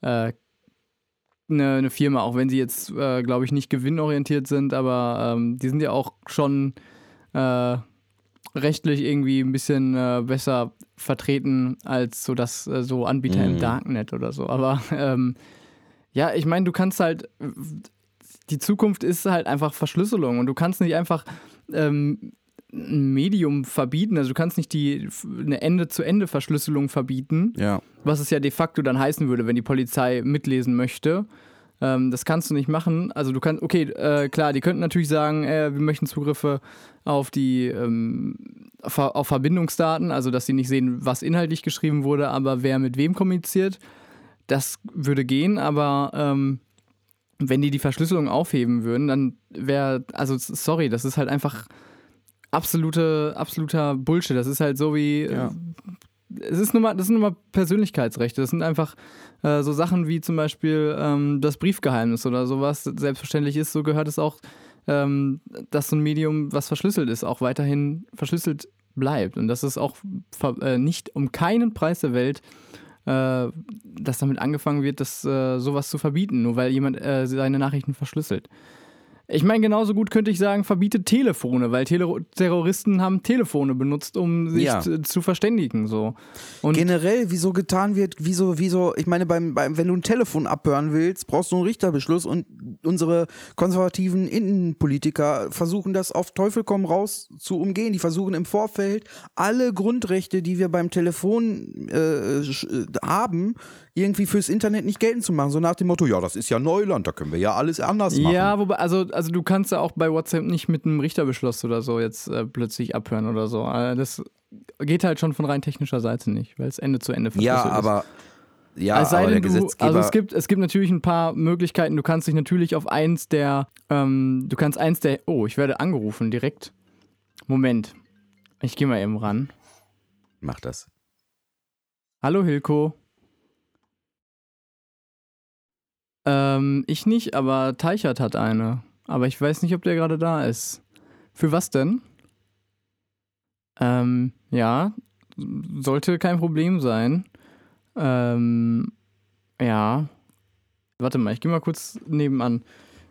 äh, eine, eine, Firma, auch wenn sie jetzt, äh, glaube ich, nicht gewinnorientiert sind, aber ähm, die sind ja auch schon äh, rechtlich irgendwie ein bisschen äh, besser vertreten als so das äh, so Anbieter mhm. im Darknet oder so. Aber ähm, ja, ich meine, du kannst halt die Zukunft ist halt einfach Verschlüsselung und du kannst nicht einfach ähm, ein Medium verbieten, also du kannst nicht die eine Ende-zu-Ende-Verschlüsselung verbieten, ja. was es ja de facto dann heißen würde, wenn die Polizei mitlesen möchte. Ähm, das kannst du nicht machen. Also du kannst, okay, äh, klar, die könnten natürlich sagen, äh, wir möchten Zugriffe auf die ähm, auf Verbindungsdaten, also dass sie nicht sehen, was inhaltlich geschrieben wurde, aber wer mit wem kommuniziert. Das würde gehen, aber ähm, wenn die die Verschlüsselung aufheben würden, dann wäre, also sorry, das ist halt einfach absolute, absoluter Bullshit. Das ist halt so wie, ja. es ist nur mal, das sind nur mal Persönlichkeitsrechte. Das sind einfach äh, so Sachen wie zum Beispiel ähm, das Briefgeheimnis oder sowas selbstverständlich ist, so gehört es auch, ähm, dass so ein Medium, was verschlüsselt ist, auch weiterhin verschlüsselt bleibt. Und dass es auch äh, nicht um keinen Preis der Welt äh, dass damit angefangen wird, das äh, sowas zu verbieten, nur weil jemand äh, seine Nachrichten verschlüsselt. Ich meine, genauso gut könnte ich sagen, verbietet Telefone, weil Tele Terroristen haben Telefone benutzt, um sich ja. zu verständigen. So. Und Generell, wieso getan wird, wieso, wieso, ich meine, beim, beim, wenn du ein Telefon abhören willst, brauchst du einen Richterbeschluss und unsere konservativen Innenpolitiker versuchen das auf Teufel komm raus zu umgehen. Die versuchen im Vorfeld alle Grundrechte, die wir beim Telefon äh, haben, irgendwie fürs Internet nicht geltend zu machen. So nach dem Motto, ja, das ist ja Neuland, da können wir ja alles anders machen. Ja, wobei, also, also du kannst ja auch bei WhatsApp nicht mit einem Richterbeschluss oder so jetzt äh, plötzlich abhören oder so. Also das geht halt schon von rein technischer Seite nicht, weil es Ende zu Ende verschlüsselt ja, aber, ist. Ja, also aber der Gesetzgeber... Also es gibt, es gibt natürlich ein paar Möglichkeiten. Du kannst dich natürlich auf eins der, ähm, du kannst eins der, oh, ich werde angerufen direkt. Moment, ich gehe mal eben ran. Mach das. Hallo Hilko. Ähm, ich nicht, aber Teichert hat eine. Aber ich weiß nicht, ob der gerade da ist. Für was denn? Ähm, ja, sollte kein Problem sein. Ähm, ja. Warte mal, ich gehe mal kurz nebenan.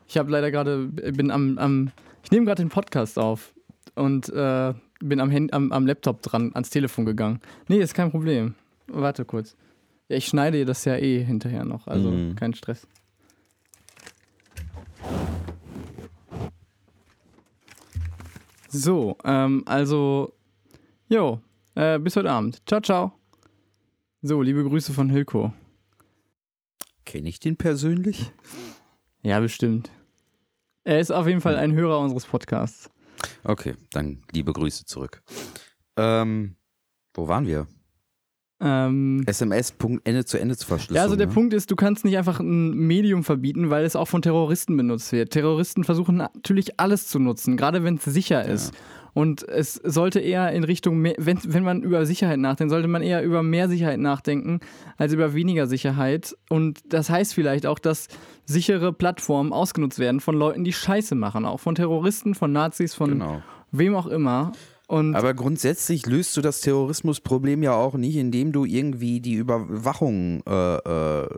Ich habe leider gerade, bin am, am ich nehme gerade den Podcast auf und äh, bin am, Hand, am, am Laptop dran, ans Telefon gegangen. Nee, ist kein Problem. Warte kurz. Ja, ich schneide das ja eh hinterher noch, also Mhm. kein Stress. So, ähm, also, jo, äh, bis heute Abend. Ciao, ciao. So, liebe Grüße von Hilko. Kenne ich den persönlich? Ja, bestimmt. Er ist auf jeden Fall ein Hörer unseres Podcasts. Okay, dann liebe Grüße zurück. Ähm, wo waren wir? Ähm, SMS. Punkt Ende zu Ende zu verschlüsseln. ja, also der ne? Punkt ist, du kannst nicht einfach ein Medium verbieten, weil es auch von Terroristen benutzt wird. Terroristen versuchen natürlich alles zu nutzen, gerade wenn es sicher ist. Und es sollte eher in Richtung, mehr, wenn, wenn man über Sicherheit nachdenkt, sollte man eher über mehr Sicherheit nachdenken als über weniger Sicherheit. Und das heißt vielleicht auch, dass sichere Plattformen ausgenutzt werden von Leuten, die Scheiße machen, auch von Terroristen, von Nazis, von Genau. wem auch immer. Und Aber grundsätzlich löst du das Terrorismusproblem ja auch nicht, indem du irgendwie die Überwachung, äh, äh,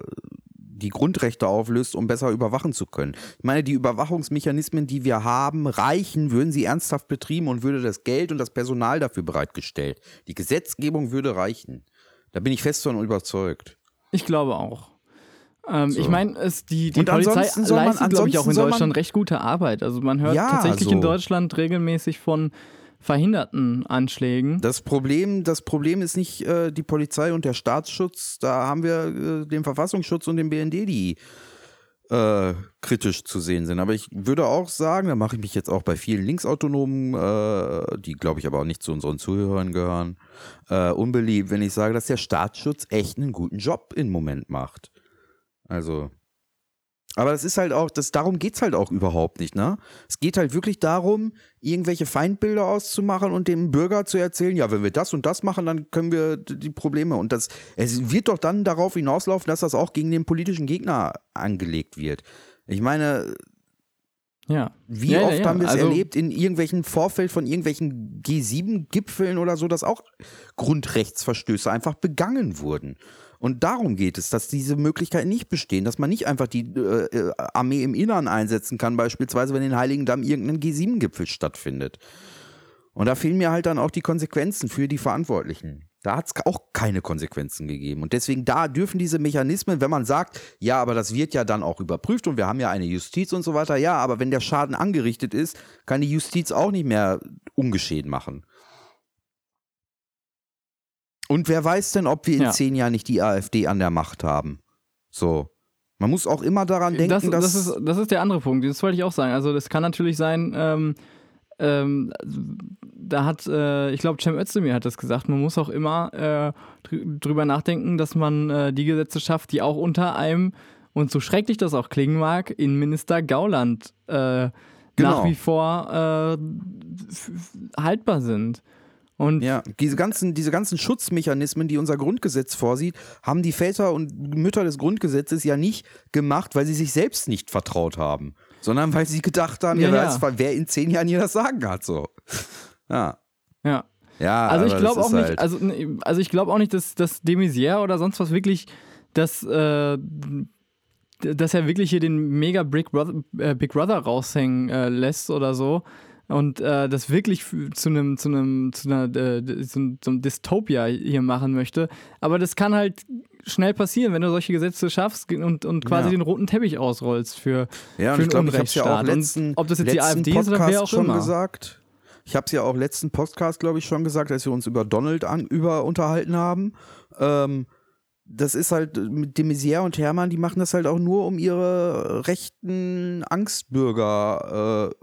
die Grundrechte auflöst, um besser überwachen zu können. Ich meine, die Überwachungsmechanismen, die wir haben, reichen, würden sie ernsthaft betrieben und würde das Geld und das Personal dafür bereitgestellt. Die Gesetzgebung würde reichen. Da bin ich fest von überzeugt. Ich glaube auch. Ähm, So. Ich meine, es die, die Und Polizei leistet, glaube ich, auch in Deutschland recht gute Arbeit. Also man hört Ja, tatsächlich so. in Deutschland regelmäßig von verhinderten Anschlägen. Das Problem, das Problem ist nicht äh, die Polizei und der Staatsschutz. Da haben wir äh, den Verfassungsschutz und den BND, die äh, kritisch zu sehen sind. Aber ich würde auch sagen, da mache ich mich jetzt auch bei vielen Linksautonomen, äh, die glaube ich aber auch nicht zu unseren Zuhörern gehören, äh, unbeliebt, wenn ich sage, dass der Staatsschutz echt einen guten Job im Moment macht. Also. Aber das ist halt auch, das, darum geht es halt auch überhaupt nicht, ne? Es geht halt wirklich darum, irgendwelche Feindbilder auszumachen und dem Bürger zu erzählen, ja, wenn wir das und das machen, dann können wir die Probleme. Und das, es wird doch dann darauf hinauslaufen, dass das auch gegen den politischen Gegner angelegt wird. Ich meine, Ja. wie Ja, ja, oft ja. haben wir es Also- erlebt in irgendwelchen Vorfeld von irgendwelchen G7-Gipfeln oder so, dass auch Grundrechtsverstöße einfach begangen wurden. Und darum geht es, dass diese Möglichkeiten nicht bestehen, dass man nicht einfach die äh, äh, Armee im Innern einsetzen kann, beispielsweise wenn in Heiligendamm irgendein G7-Gipfel stattfindet. Und da fehlen mir halt dann auch die Konsequenzen für die Verantwortlichen. Da hat es auch keine Konsequenzen gegeben. Und deswegen, da dürfen diese Mechanismen, wenn man sagt, ja, aber das wird ja dann auch überprüft und wir haben ja eine Justiz und so weiter, ja, aber wenn der Schaden angerichtet ist, kann die Justiz auch nicht mehr ungeschehen machen. Und wer weiß denn, ob wir in Ja. zehn Jahren nicht die AfD an der Macht haben? So. Man muss auch immer daran denken, das, dass. das, ist, das ist der andere Punkt. Das wollte ich auch sagen. Also das kann natürlich sein, ähm, ähm, da hat, äh, ich glaube, Cem Özdemir hat das gesagt, man muss auch immer äh, drü drüber nachdenken, dass man äh, die Gesetze schafft, die auch unter einem, und so schrecklich das auch klingen mag, Innenminister Gauland äh, Genau. nach wie vor äh, haltbar sind. Und Ja, diese ganzen, diese ganzen Schutzmechanismen, die unser Grundgesetz vorsieht, haben die Väter und Mütter des Grundgesetzes ja nicht gemacht, weil sie sich selbst nicht vertraut haben, sondern weil sie gedacht haben, ja, Ja, weiß, wer in zehn Jahren hier das Sagen hat. So. Ja. ja. Ja, Also ich glaube das auch ist nicht, halt- also, also ich glaube auch nicht, dass, dass de Maizière oder sonst was wirklich, dass, äh, dass er wirklich hier den mega Big Brother, äh, Big Brother raushängen äh, lässt oder so. Und äh, das wirklich zu einem, zu einem, zu einer, äh, so einem Dystopia hier machen möchte. Aber das kann halt schnell passieren, wenn du solche Gesetze schaffst und, und quasi Ja. den roten Teppich ausrollst für, Ja, und für ich einen glaube, ich ja auch Unrechtsstaat. letzten, und ob das jetzt die AfD ist oder wer Podcast auch schon immer. gesagt. Ich habe es ja auch letzten Podcast, glaube ich, schon gesagt, als wir uns über Donald an, über unterhalten haben. Ähm, das ist halt mit de Maizière und Hermann, die machen das halt auch nur, um ihre rechten Angstbürger äh,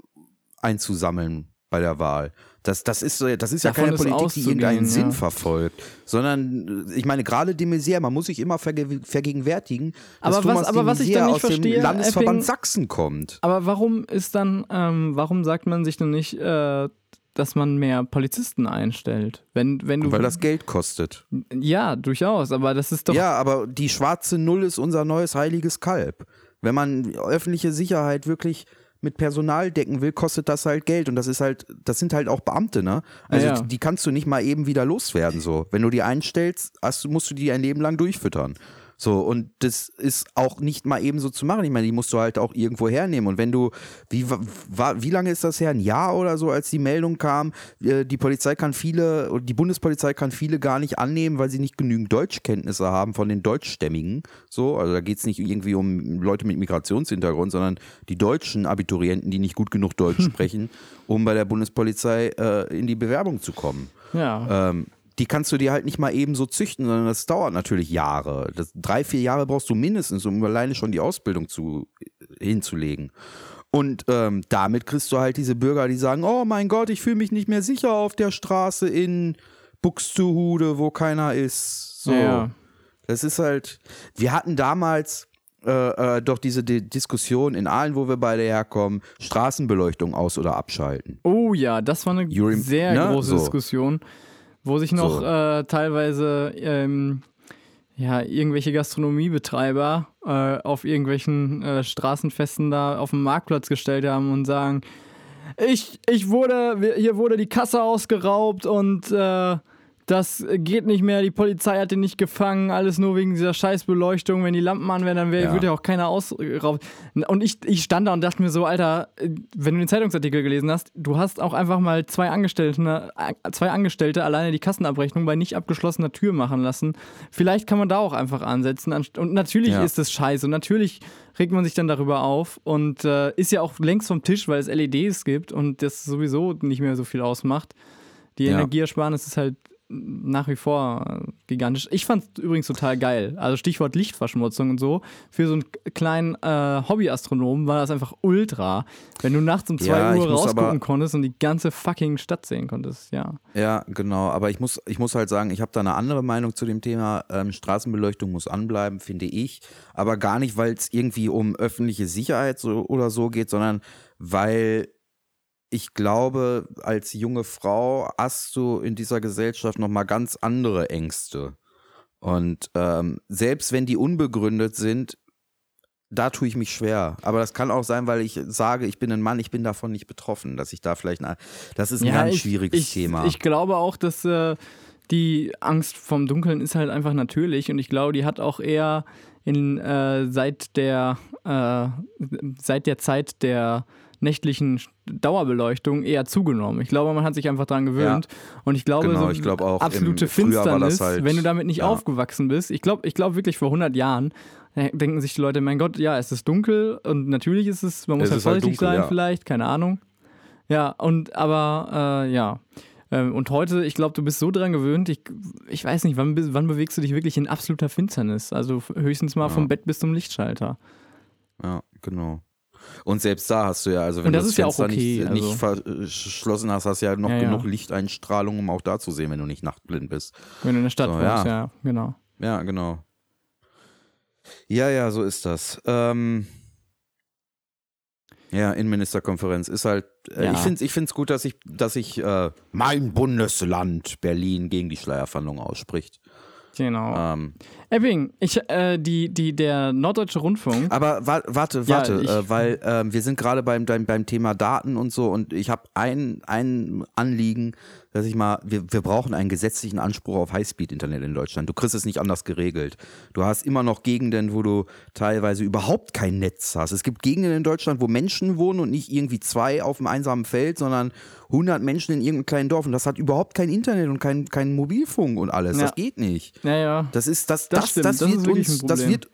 einzusammeln bei der Wahl. Das, das ist, das ist ja Davon keine ist Politik, die irgendeinen ja. Sinn verfolgt, sondern äh, ich meine, gerade de Maizière, man muss sich immer verge vergegenwärtigen, dass Aber was- Thomas aber de was ich dann nicht aus verstehe, dem Landesverband Epping- Sachsen kommt. Aber warum ist dann, ähm, warum sagt man sich denn nicht, äh, dass man mehr Polizisten einstellt. Wenn, wenn du, Weil das Geld kostet. ja, durchaus, aber das ist doch. Ja, aber die schwarze Null ist unser neues heiliges Kalb. Wenn man öffentliche Sicherheit wirklich mit Personal decken will, kostet das halt Geld. Und das ist halt, das sind halt auch Beamte, ne? Also Ja, ja. die kannst du nicht mal eben wieder loswerden. So. Wenn du die einstellst, hast, musst du die ein Leben lang durchfüttern. So, und das ist auch nicht mal eben so zu machen. Ich meine, die musst du halt auch irgendwo hernehmen. Und wenn du, wie, wie lange ist das her? Ein Jahr oder so, als die Meldung kam, äh, die Polizei kann viele, die Bundespolizei kann viele gar nicht annehmen, weil sie nicht genügend Deutschkenntnisse haben von den Deutschstämmigen. So, also da geht es nicht irgendwie um Leute mit Migrationshintergrund, sondern die deutschen Abiturienten, die nicht gut genug Deutsch sprechen, um bei der Bundespolizei äh, in die Bewerbung zu kommen. ja. Ähm, die kannst du dir halt nicht mal eben so züchten, sondern das dauert natürlich Jahre. Das, drei, vier Jahre brauchst du mindestens, um alleine schon die Ausbildung zu, hinzulegen. Und ähm, damit kriegst du halt diese Bürger, die sagen, oh mein Gott, ich fühle mich nicht mehr sicher auf der Straße in Buxtehude, wo keiner ist. So. Ja. Das ist halt, wir hatten damals äh, äh, doch diese Di Diskussion in Aalen, wo wir beide herkommen, Straßenbeleuchtung aus- oder abschalten. Oh ja, das war eine sehr ne? große So. Diskussion, wo sich noch So. äh, teilweise ähm, ja, irgendwelche Gastronomiebetreiber äh, auf irgendwelchen äh, Straßenfesten da auf dem Marktplatz gestellt haben und sagen, ich, ich wurde, hier wurde die Kasse ausgeraubt und äh, das geht nicht mehr, die Polizei hat den nicht gefangen, alles nur wegen dieser Scheißbeleuchtung. Wenn die Lampen an wären, dann wär, Ja. würde ja auch keiner ausrauben. Und ich, ich stand da und dachte mir so, Alter, wenn du den Zeitungsartikel gelesen hast, du hast auch einfach mal zwei Angestellte, zwei Angestellte alleine die Kassenabrechnung bei nicht abgeschlossener Tür machen lassen. Vielleicht kann man da auch einfach ansetzen. Und natürlich Ja. ist das scheiße und natürlich regt man sich dann darüber auf und äh, ist ja auch längst vom Tisch, weil es LEDs gibt und das sowieso nicht mehr so viel ausmacht. Die Ja. Energieersparnis ist halt nach wie vor gigantisch. Ich fand es übrigens total geil. Also Stichwort Lichtverschmutzung und so. Für so einen kleinen äh, Hobbyastronomen war das einfach ultra. Wenn du nachts um 2 Ja, Uhr rausgucken aber- konntest und die ganze fucking Stadt sehen konntest. Ja. Ja, genau. Aber ich muss, ich muss halt sagen, ich habe da eine andere Meinung zu dem Thema. Ähm, Straßenbeleuchtung muss anbleiben, finde ich. Aber gar nicht, weil es irgendwie um öffentliche Sicherheit so, oder so geht, sondern weil ich glaube, als junge Frau hast du in dieser Gesellschaft nochmal ganz andere Ängste. Und ähm, selbst wenn die unbegründet sind, da tue ich mich schwer. Aber das kann auch sein, weil ich sage, ich bin ein Mann, ich bin davon nicht betroffen, dass ich da vielleicht, eine, das ist ein ganz ich, schwieriges ich, Thema. Ich glaube auch, dass äh, die Angst vom Dunkeln ist halt einfach natürlich und ich glaube, die hat auch eher in, äh, seit der äh, seit der Zeit der nächtlichen Dauerbeleuchtung eher zugenommen. Ich glaube, man hat sich einfach daran gewöhnt. Und ich glaube, Genau, so ich glaube auch, absolute Finsternis, halt- wenn du damit nicht ja. aufgewachsen bist. Ich glaube, ich glaube wirklich vor 100 Jahren äh, denken sich die Leute, mein Gott, ja, es ist dunkel und natürlich ist es, man muss Es halt halt vorsichtig dunkel, sein ja. vielleicht, keine Ahnung. Ja, und aber äh, ja. Ähm, und heute, ich glaube, du bist so dran gewöhnt, ich, ich weiß nicht, wann, wann bewegst du dich wirklich in absoluter Finsternis? Also höchstens mal Ja. vom Bett bis zum Lichtschalter. Ja, genau. Und selbst da hast du ja, also wenn das du das ist ja Fenster okay, nicht, also- nicht verschlossen hast, hast du ja noch Ja, ja. genug Lichteinstrahlung, um auch da zu sehen, wenn du nicht nachtblind bist. Wenn du in der Stadt So, wohnst, ja. ja. genau. Ja, genau. Ja, ja, so ist das. Ähm, ja, Innenministerkonferenz ist halt. Äh, Ja. Ich finde es ich find's gut, dass ich, dass ich äh, mein Bundesland Berlin gegen die Schleierfahndung ausspricht. Genau. Ähm, Epping, ich, äh, die, die, der Norddeutsche Rundfunk. Aber wa warte, Ja, warte, ich- äh, weil ähm, wir sind gerade beim, beim, beim Thema Daten und so und ich habe ein, ein Anliegen, dass ich mal, wir, wir brauchen einen gesetzlichen Anspruch auf Highspeed-Internet in Deutschland. Du kriegst es nicht anders geregelt. Du hast immer noch Gegenden, wo du teilweise überhaupt kein Netz hast. Es gibt Gegenden in Deutschland, wo Menschen wohnen und nicht irgendwie zwei auf einem einsamen Feld, sondern 100 Menschen in irgendeinem kleinen Dorf und das hat überhaupt kein Internet und kein, kein Mobilfunk und alles. Ja. Das geht nicht. Naja. Das ist, das, Das das, stimmt, das, das wird uns, das wird,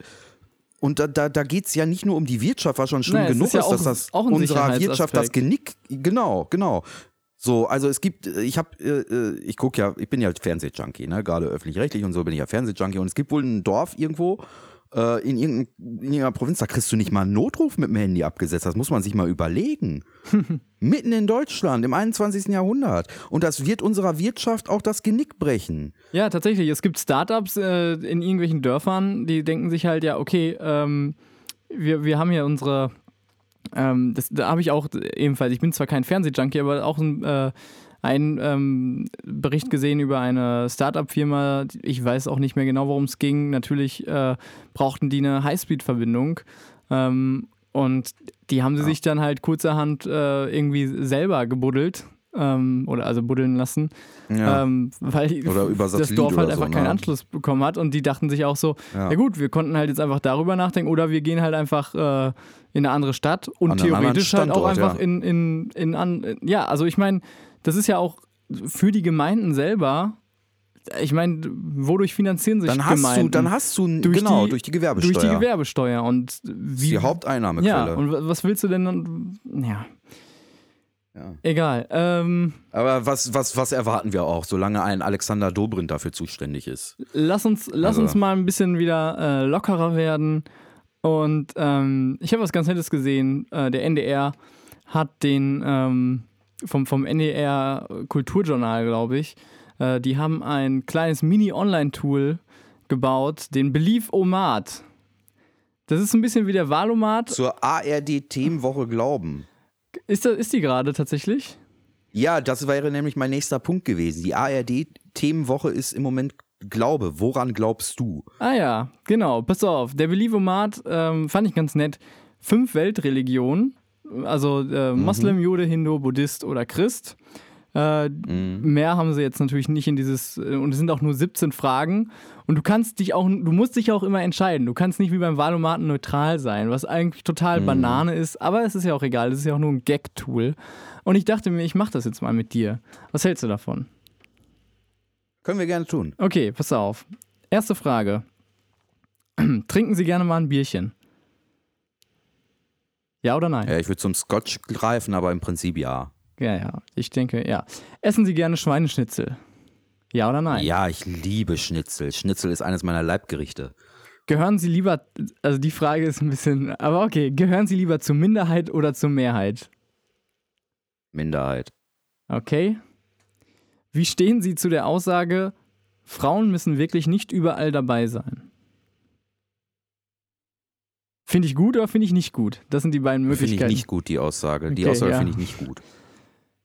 und da, da, da geht es ja nicht nur um die Wirtschaft, was schon schlimm es genug ist ja ist, auch- dass das unserer Wirtschaft das. Genick, genau, genau. So, also es gibt, ich habe, äh, ich gucke ja, ich bin ja Fernsehjunkie, ne, gerade öffentlich-rechtlich und so bin ich ja Fernsehjunkie und es gibt wohl ein Dorf irgendwo äh, in, irgendein, in irgendeiner Provinz, da kriegst du nicht mal einen Notruf mit dem Handy abgesetzt, das muss man sich mal überlegen. Mitten in Deutschland, im 21. Jahrhundert. Und das wird unserer Wirtschaft auch das Genick brechen. Ja, tatsächlich. Es gibt Startups äh, in irgendwelchen Dörfern, die denken sich halt, ja, okay, ähm, wir, wir haben hier unsere. Ähm, das, da habe ich auch ebenfalls, ich bin zwar kein Fernsehjunkie, aber auch ein, äh, einen ähm, Bericht gesehen über eine Startup-Firma. Ich weiß auch nicht mehr genau, worum es ging. Natürlich äh, brauchten die eine Highspeed-Verbindung. Ähm, und die haben sie Ja. sich dann halt kurzerhand äh, irgendwie selber gebuddelt. Ähm, oder also buddeln lassen, Ja. ähm, weil das Dorf halt oder so, einfach keinen ne? Anschluss bekommen hat und die dachten sich auch so, Ja. ja. gut, wir konnten halt jetzt einfach darüber nachdenken oder wir gehen halt einfach äh, in eine andere Stadt und An theoretisch halt auch einfach in, in, in an, ja, also ich meine, das ist ja auch für die Gemeinden selber, ich meine, wodurch finanzieren sich Dann hast Gemeinden? du, dann hast du, Durch genau, die- durch die Gewerbesteuer. durch die Gewerbesteuer und Das ist wie die Haupteinnahmequelle. ja, und wa- was willst du denn dann? Ja, Ja. egal. Ähm, Aber was, was, was erwarten wir auch, solange ein Alexander Dobrindt dafür zuständig ist? lass uns, lass Also- uns mal ein bisschen wieder äh, lockerer werden. Und ähm, ich habe was ganz Nettes gesehen. Äh, der NDR hat den ähm, vom, vom NDR Kulturjournal, glaube ich, äh, die haben ein kleines Mini-Online-Tool gebaut, den Belief-O-Mat. Das ist ein bisschen wie der Wahlomat. Zur ARD-Themenwoche Glauben. Ist, das, ist die gerade tatsächlich? Ja, das wäre nämlich mein nächster Punkt gewesen. Die ARD-Themenwoche ist im Moment Glaube. Woran glaubst du? Ah ja, genau. Pass auf, der Believomat ähm, fand ich ganz nett. Fünf Weltreligionen, also äh, Moslem, Jude, Hindu, Buddhist oder Christ. Äh, Mehr haben sie jetzt natürlich nicht in dieses, äh, und es sind auch nur 17 Fragen. Und du kannst dich auch, du musst dich auch immer entscheiden. Du kannst nicht wie beim Wahlomaten neutral sein, was eigentlich total Banane ist, aber es ist ja auch egal, es ist ja auch nur ein Gag-Tool. Und ich dachte mir, ich mach das jetzt mal mit dir. Was hältst du davon? Können wir gerne tun. Okay, pass auf. Erste Frage. Trinken Sie gerne mal ein Bierchen? Ja oder nein? Ja, ich würde zum Scotch greifen, aber im Prinzip ja. Ja, ja. Ich denke, ja. Essen Sie gerne Schweineschnitzel? Ja oder nein? Ja, ich liebe Schnitzel. Schnitzel ist eines meiner Leibgerichte. Gehören Sie lieber, also die Frage ist ein bisschen, aber okay, gehören Sie lieber zur Minderheit oder zur Mehrheit? Minderheit. Okay. Wie stehen Sie zu der Aussage, Frauen müssen wirklich nicht überall dabei sein? Finde ich gut oder finde ich nicht gut? Das sind die beiden Finde ich Möglichkeiten. nicht gut, die Aussage. Die Okay, Aussage ja. finde ich nicht gut.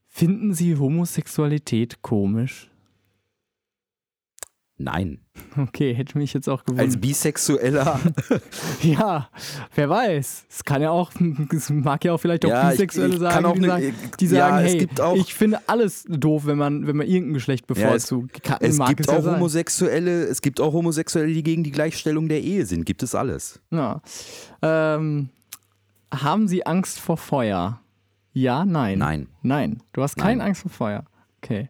Finden Sie Homosexualität komisch? Nein. Okay, hätte mich jetzt auch Als gewundert. Bisexueller. Ja, wer weiß. Es kann ja auch, es mag ja auch vielleicht auch Ja, ich- Bisexuelle ich sagen, kann auch die, ne- sagen, die ja, sagen, es hey, gibt auch- ich finde alles doof, wenn man, wenn man irgendein Geschlecht Ja, es- bevorzugt. Kann, es mag gibt es ja auch sein. Homosexuelle, es gibt auch Homosexuelle, die gegen die Gleichstellung der Ehe sind. Gibt es alles. Ja. Ähm, haben Sie Angst vor Feuer? Ja, nein. Nein. Nein. Du hast keine Nein. Angst vor Feuer. Okay.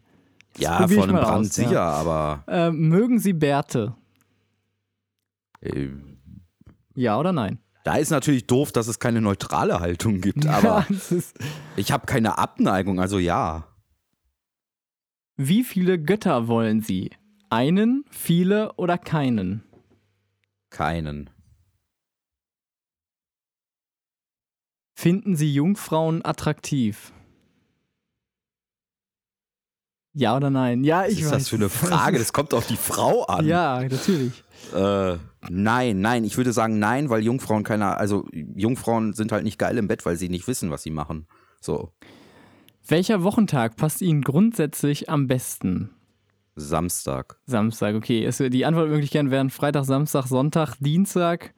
Ja, ich einem Brand aus, ja. sicher, aber Ähm, mögen Sie Bärte? äh, Ja oder nein? da ist natürlich doof, dass es keine neutrale Haltung gibt. Aber ja, ich habe keine Abneigung, also ja. wie viele Götter wollen Sie? Einen, viele oder keinen? Keinen. Finden Sie Jungfrauen attraktiv? Ja oder nein? Ja, Was ich ist weiß. das für eine Frage? Das kommt auf die Frau an. Ja, natürlich. Äh, nein, nein, ich würde sagen nein, weil Jungfrauen keine, also Jungfrauen sind halt nicht geil im Bett, weil sie nicht wissen, was sie machen. So, Welcher Wochentag passt Ihnen grundsätzlich am besten? Samstag. Samstag, okay. Es, die Antwortmöglichkeiten wären Freitag, Samstag, Sonntag, Dienstag.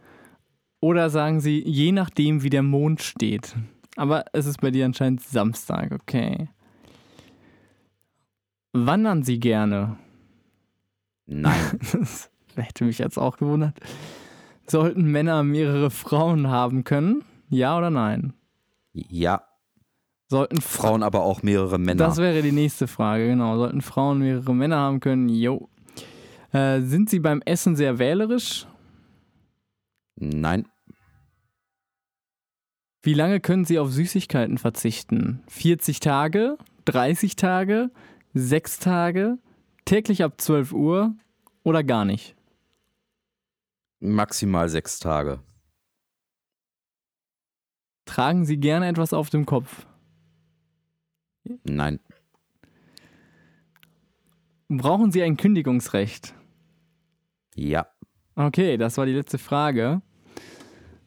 Oder sagen Sie, je nachdem, wie der Mond steht. Aber es ist bei dir anscheinend Samstag, okay. Wandern Sie gerne? Nein, Das hätte mich jetzt auch gewundert. Sollten Männer mehrere Frauen haben können? Ja oder nein? ja, Sollten Frauen. Frauen aber auch mehrere Männer. Das wäre die nächste Frage, genau. Sollten Frauen mehrere Männer haben können? Jo. Äh, sind sie beim Essen sehr wählerisch? nein, Wie lange können sie auf Süßigkeiten verzichten? 40 Tage? 30 Tage? 6 Tage? Täglich ab 12 Uhr? Oder gar nicht? maximal sechs Tage. Tragen sie gerne etwas auf dem Kopf? Nein, Brauchen sie ein Kündigungsrecht? ja, Okay, das war die letzte Frage.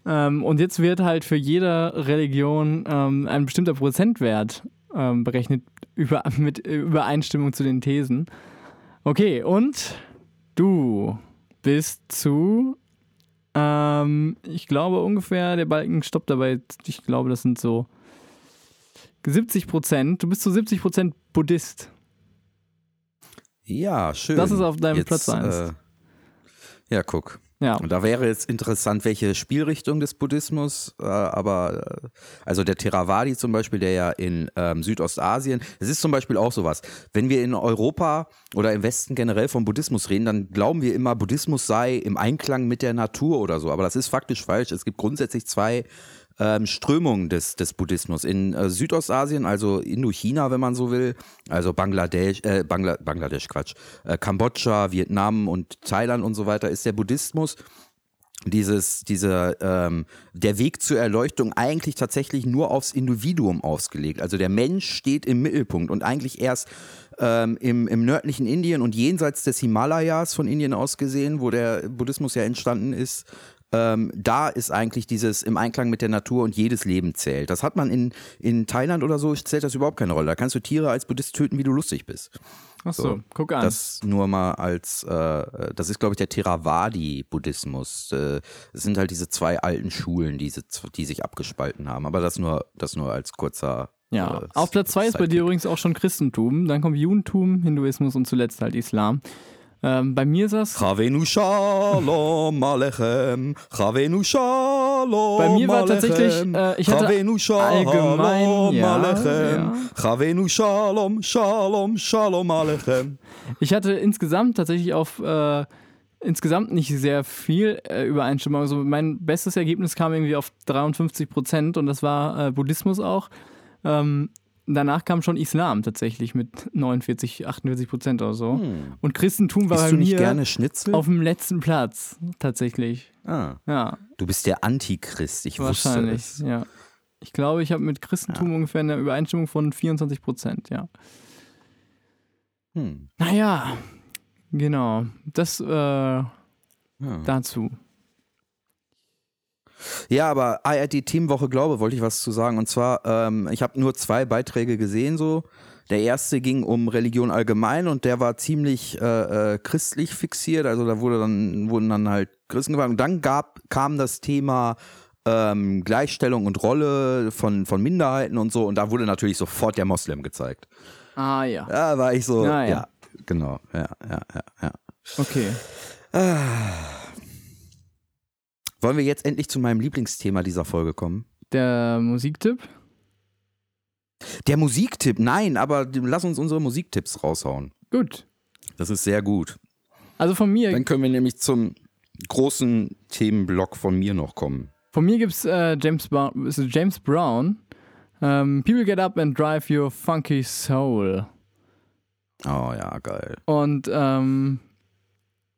Ähm, und jetzt wird halt für jede Religion ähm, ein bestimmter Prozentwert ähm, berechnet über, mit Übereinstimmung zu den Thesen. Okay, und du bist zu, ähm, ich glaube ungefähr, der Balken stoppt dabei, ich glaube, das sind so 70 Prozent. Du bist zu 70 Prozent Buddhist. Ja, schön. Das ist auf deinem Jetzt, Platz 1. Äh, ja, guck. Ja. Und da wäre jetzt interessant, welche Spielrichtung des Buddhismus, äh, aber äh, also der Theravadi zum Beispiel, der ja in ähm, Südostasien, es ist zum Beispiel auch sowas. Wenn wir in Europa oder im Westen generell vom Buddhismus reden, dann glauben wir immer, Buddhismus sei im Einklang mit der Natur oder so. Aber das ist faktisch falsch. Es gibt grundsätzlich zwei ähm, Strömungen des, des Buddhismus. In äh, Südostasien, also Indochina, wenn man so will, also Bangladesch, äh, Bangla Bangladesch, Quatsch, äh, Kambodscha, Vietnam und Thailand und so weiter, ist der Buddhismus dieses, dieser, ähm, der Weg zur Erleuchtung eigentlich tatsächlich nur aufs Individuum ausgelegt. Also der Mensch steht im Mittelpunkt und eigentlich erst ähm, im, im nördlichen Indien und jenseits des Himalayas von Indien aus gesehen, wo der Buddhismus ja entstanden ist, ähm, da ist eigentlich dieses im Einklang mit der Natur und jedes Leben zählt. Das hat man in, in Thailand oder so, zählt das überhaupt keine Rolle. Da kannst du Tiere als Buddhist töten, wie du lustig bist. Achso, So, guck an. Das nur mal als, äh, das ist glaube ich der Theravadi-Buddhismus. Äh, Es sind halt diese zwei alten Schulen, diese, die sich abgespalten haben. Aber das nur, das nur als kurzer. ja. äh, Auf Platz 2 ist bei dir übrigens auch schon Christentum. Dann kommt Judentum, Hinduismus und zuletzt halt Islam. Ähm, bei mir ist das. Chavenu Shalom Alechem, Chavenu Shalom Bei mir war tatsächlich, äh, ich hatte allgemein, ja, Alechem. Chavenu Shalom, Shalom, Shalom Alechem. Ich hatte insgesamt tatsächlich auf. Äh, insgesamt nicht sehr viel äh, Übereinstimmung. Also mein bestes Ergebnis kam irgendwie auf 53 Prozent und das war äh, Buddhismus auch. Ähm, danach kam schon Islam tatsächlich mit 49, 48 Prozent oder so. Und Christentum war Isst bei du nicht mir gerne Schnitzel? auf dem letzten Platz tatsächlich. ah, Ja, du bist der Antichrist, ich wahrscheinlich. wusste es. Ja. Ich glaube, ich habe mit Christentum ungefähr eine Übereinstimmung von 24 Prozent, ja. Hm. Naja, genau. Das äh, Ja. dazu. Ja, aber ARD Teamwoche Glaube wollte ich was zu sagen. Und zwar, ähm, ich habe nur zwei Beiträge gesehen so. Der erste ging um Religion allgemein und der war ziemlich äh, äh, christlich fixiert. Also da wurde dann, wurden dann halt Christen gefangen. Und dann gab, kam das Thema ähm, Gleichstellung und Rolle von, von Minderheiten und so. Und da wurde natürlich sofort der Moslem gezeigt. Ah ja. Ja, war ich so, Ja, ja, ja. genau, ja, ja, ja, ja. Okay. Wollen wir jetzt endlich zu meinem Lieblingsthema dieser Folge kommen? Der Musiktipp? Der Musiktipp, nein, aber lass uns unsere Musiktipps raushauen. Gut. Das ist sehr gut. Also von mir, Dann können wir nämlich zum großen Themenblock von mir noch kommen. von mir gibt es äh, James, James Brown. Ähm, People Get Up and Drive Your Funky Soul. Oh ja, geil. Und ähm,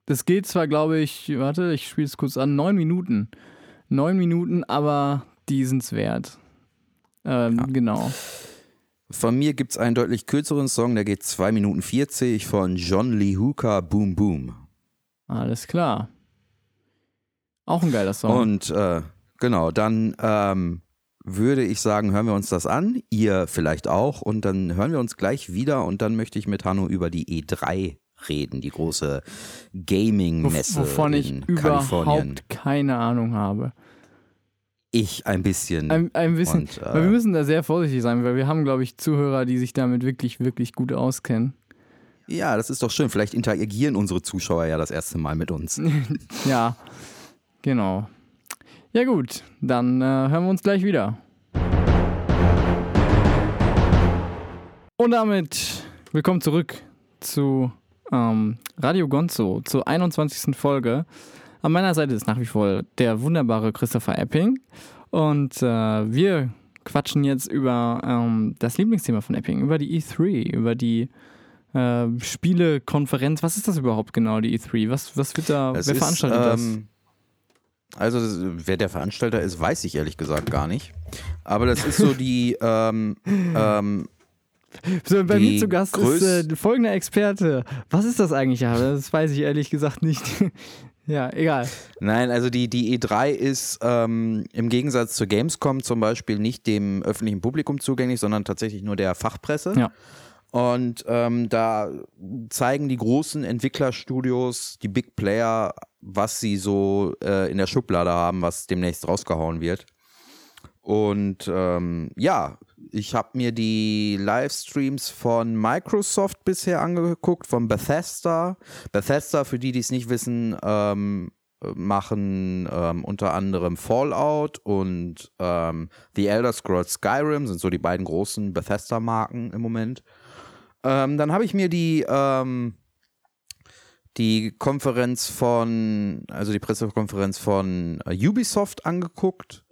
das geht zwar, glaube ich, warte, ich spiele es kurz an, neun Minuten. Neun Minuten, aber die sind's wert. Ähm, Genau. Von mir gibt es einen deutlich kürzeren Song, der geht 2 Minuten 40 von John Lee Hooker, Boom Boom. Alles klar. Auch ein geiler Song. Und äh, genau, dann ähm, würde ich sagen, hören wir uns das an. Ihr vielleicht auch. Und dann hören wir uns gleich wieder. Und dann möchte ich mit Hanno über die E3 reden, die große Gaming-Messe wovon ich in Kalifornien. überhaupt keine Ahnung habe. Ich ein bisschen. Ein, ein bisschen. Und, äh, wir müssen da sehr vorsichtig sein, weil wir haben, glaube ich, Zuhörer, die sich damit wirklich, wirklich gut auskennen. Ja, das ist doch schön. Vielleicht interagieren unsere Zuschauer ja das erste Mal mit uns. Ja, genau. Ja gut, dann äh, hören wir uns gleich wieder. Und damit willkommen zurück zu ähm, Radio Gonzo, zur 21. Folge. An meiner Seite ist nach wie vor der wunderbare Christopher Epping. Und äh, wir quatschen jetzt über ähm, das Lieblingsthema von Epping, über die E3, über die äh, Spielekonferenz. Was ist das überhaupt genau, die E3? Was, was wird da, Es wer ist, veranstaltet das? ähm, Also, das- wer der Veranstalter ist, weiß ich ehrlich gesagt gar nicht. Aber das ist so die, ähm, ähm, So, bei die mir zu Gast ist äh, folgender Experte. Was ist das eigentlich? Ja, das weiß ich ehrlich gesagt nicht. Ja, egal. Nein, also die, die E3 ist ähm, im Gegensatz zur Gamescom zum Beispiel nicht dem öffentlichen Publikum zugänglich, sondern tatsächlich nur der Fachpresse. Ja. Und ähm, da zeigen die großen Entwicklerstudios, die Big Player, was sie so äh, in der Schublade haben, was demnächst rausgehauen wird. Und ähm, ja, ich habe mir die Livestreams von Microsoft bisher angeguckt, von Bethesda. Bethesda, für die, die es nicht wissen, ähm, machen ähm, unter anderem Fallout und ähm, The Elder Scrolls Skyrim, sind so die beiden großen Bethesda-Marken im Moment. Ähm, dann habe ich mir die, ähm, die Konferenz von, also die Pressekonferenz von äh, Ubisoft angeguckt.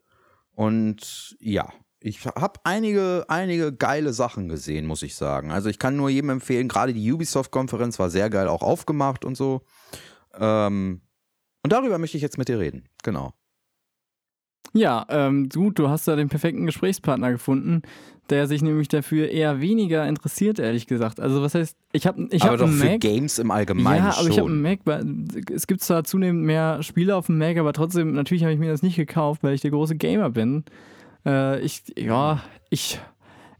Und ja, ich habe einige, einige geile Sachen gesehen, muss ich sagen. Also ich kann nur jedem empfehlen, gerade die Ubisoft-Konferenz war sehr geil auch aufgemacht und so. Ähm, und darüber möchte ich jetzt mit dir reden. Genau. Ja, ähm, gut, du hast da den perfekten Gesprächspartner gefunden, der sich nämlich dafür eher weniger interessiert, ehrlich gesagt. Also was heißt, ich habe ich aber hab doch einen für Mac. Games im Allgemeinen ja, aber schon. ich habe einen Mac. Es gibt zwar zunehmend mehr Spiele auf dem Mac, aber trotzdem, natürlich habe ich mir das nicht gekauft, weil ich der große Gamer bin. Äh, ich, ja, ich,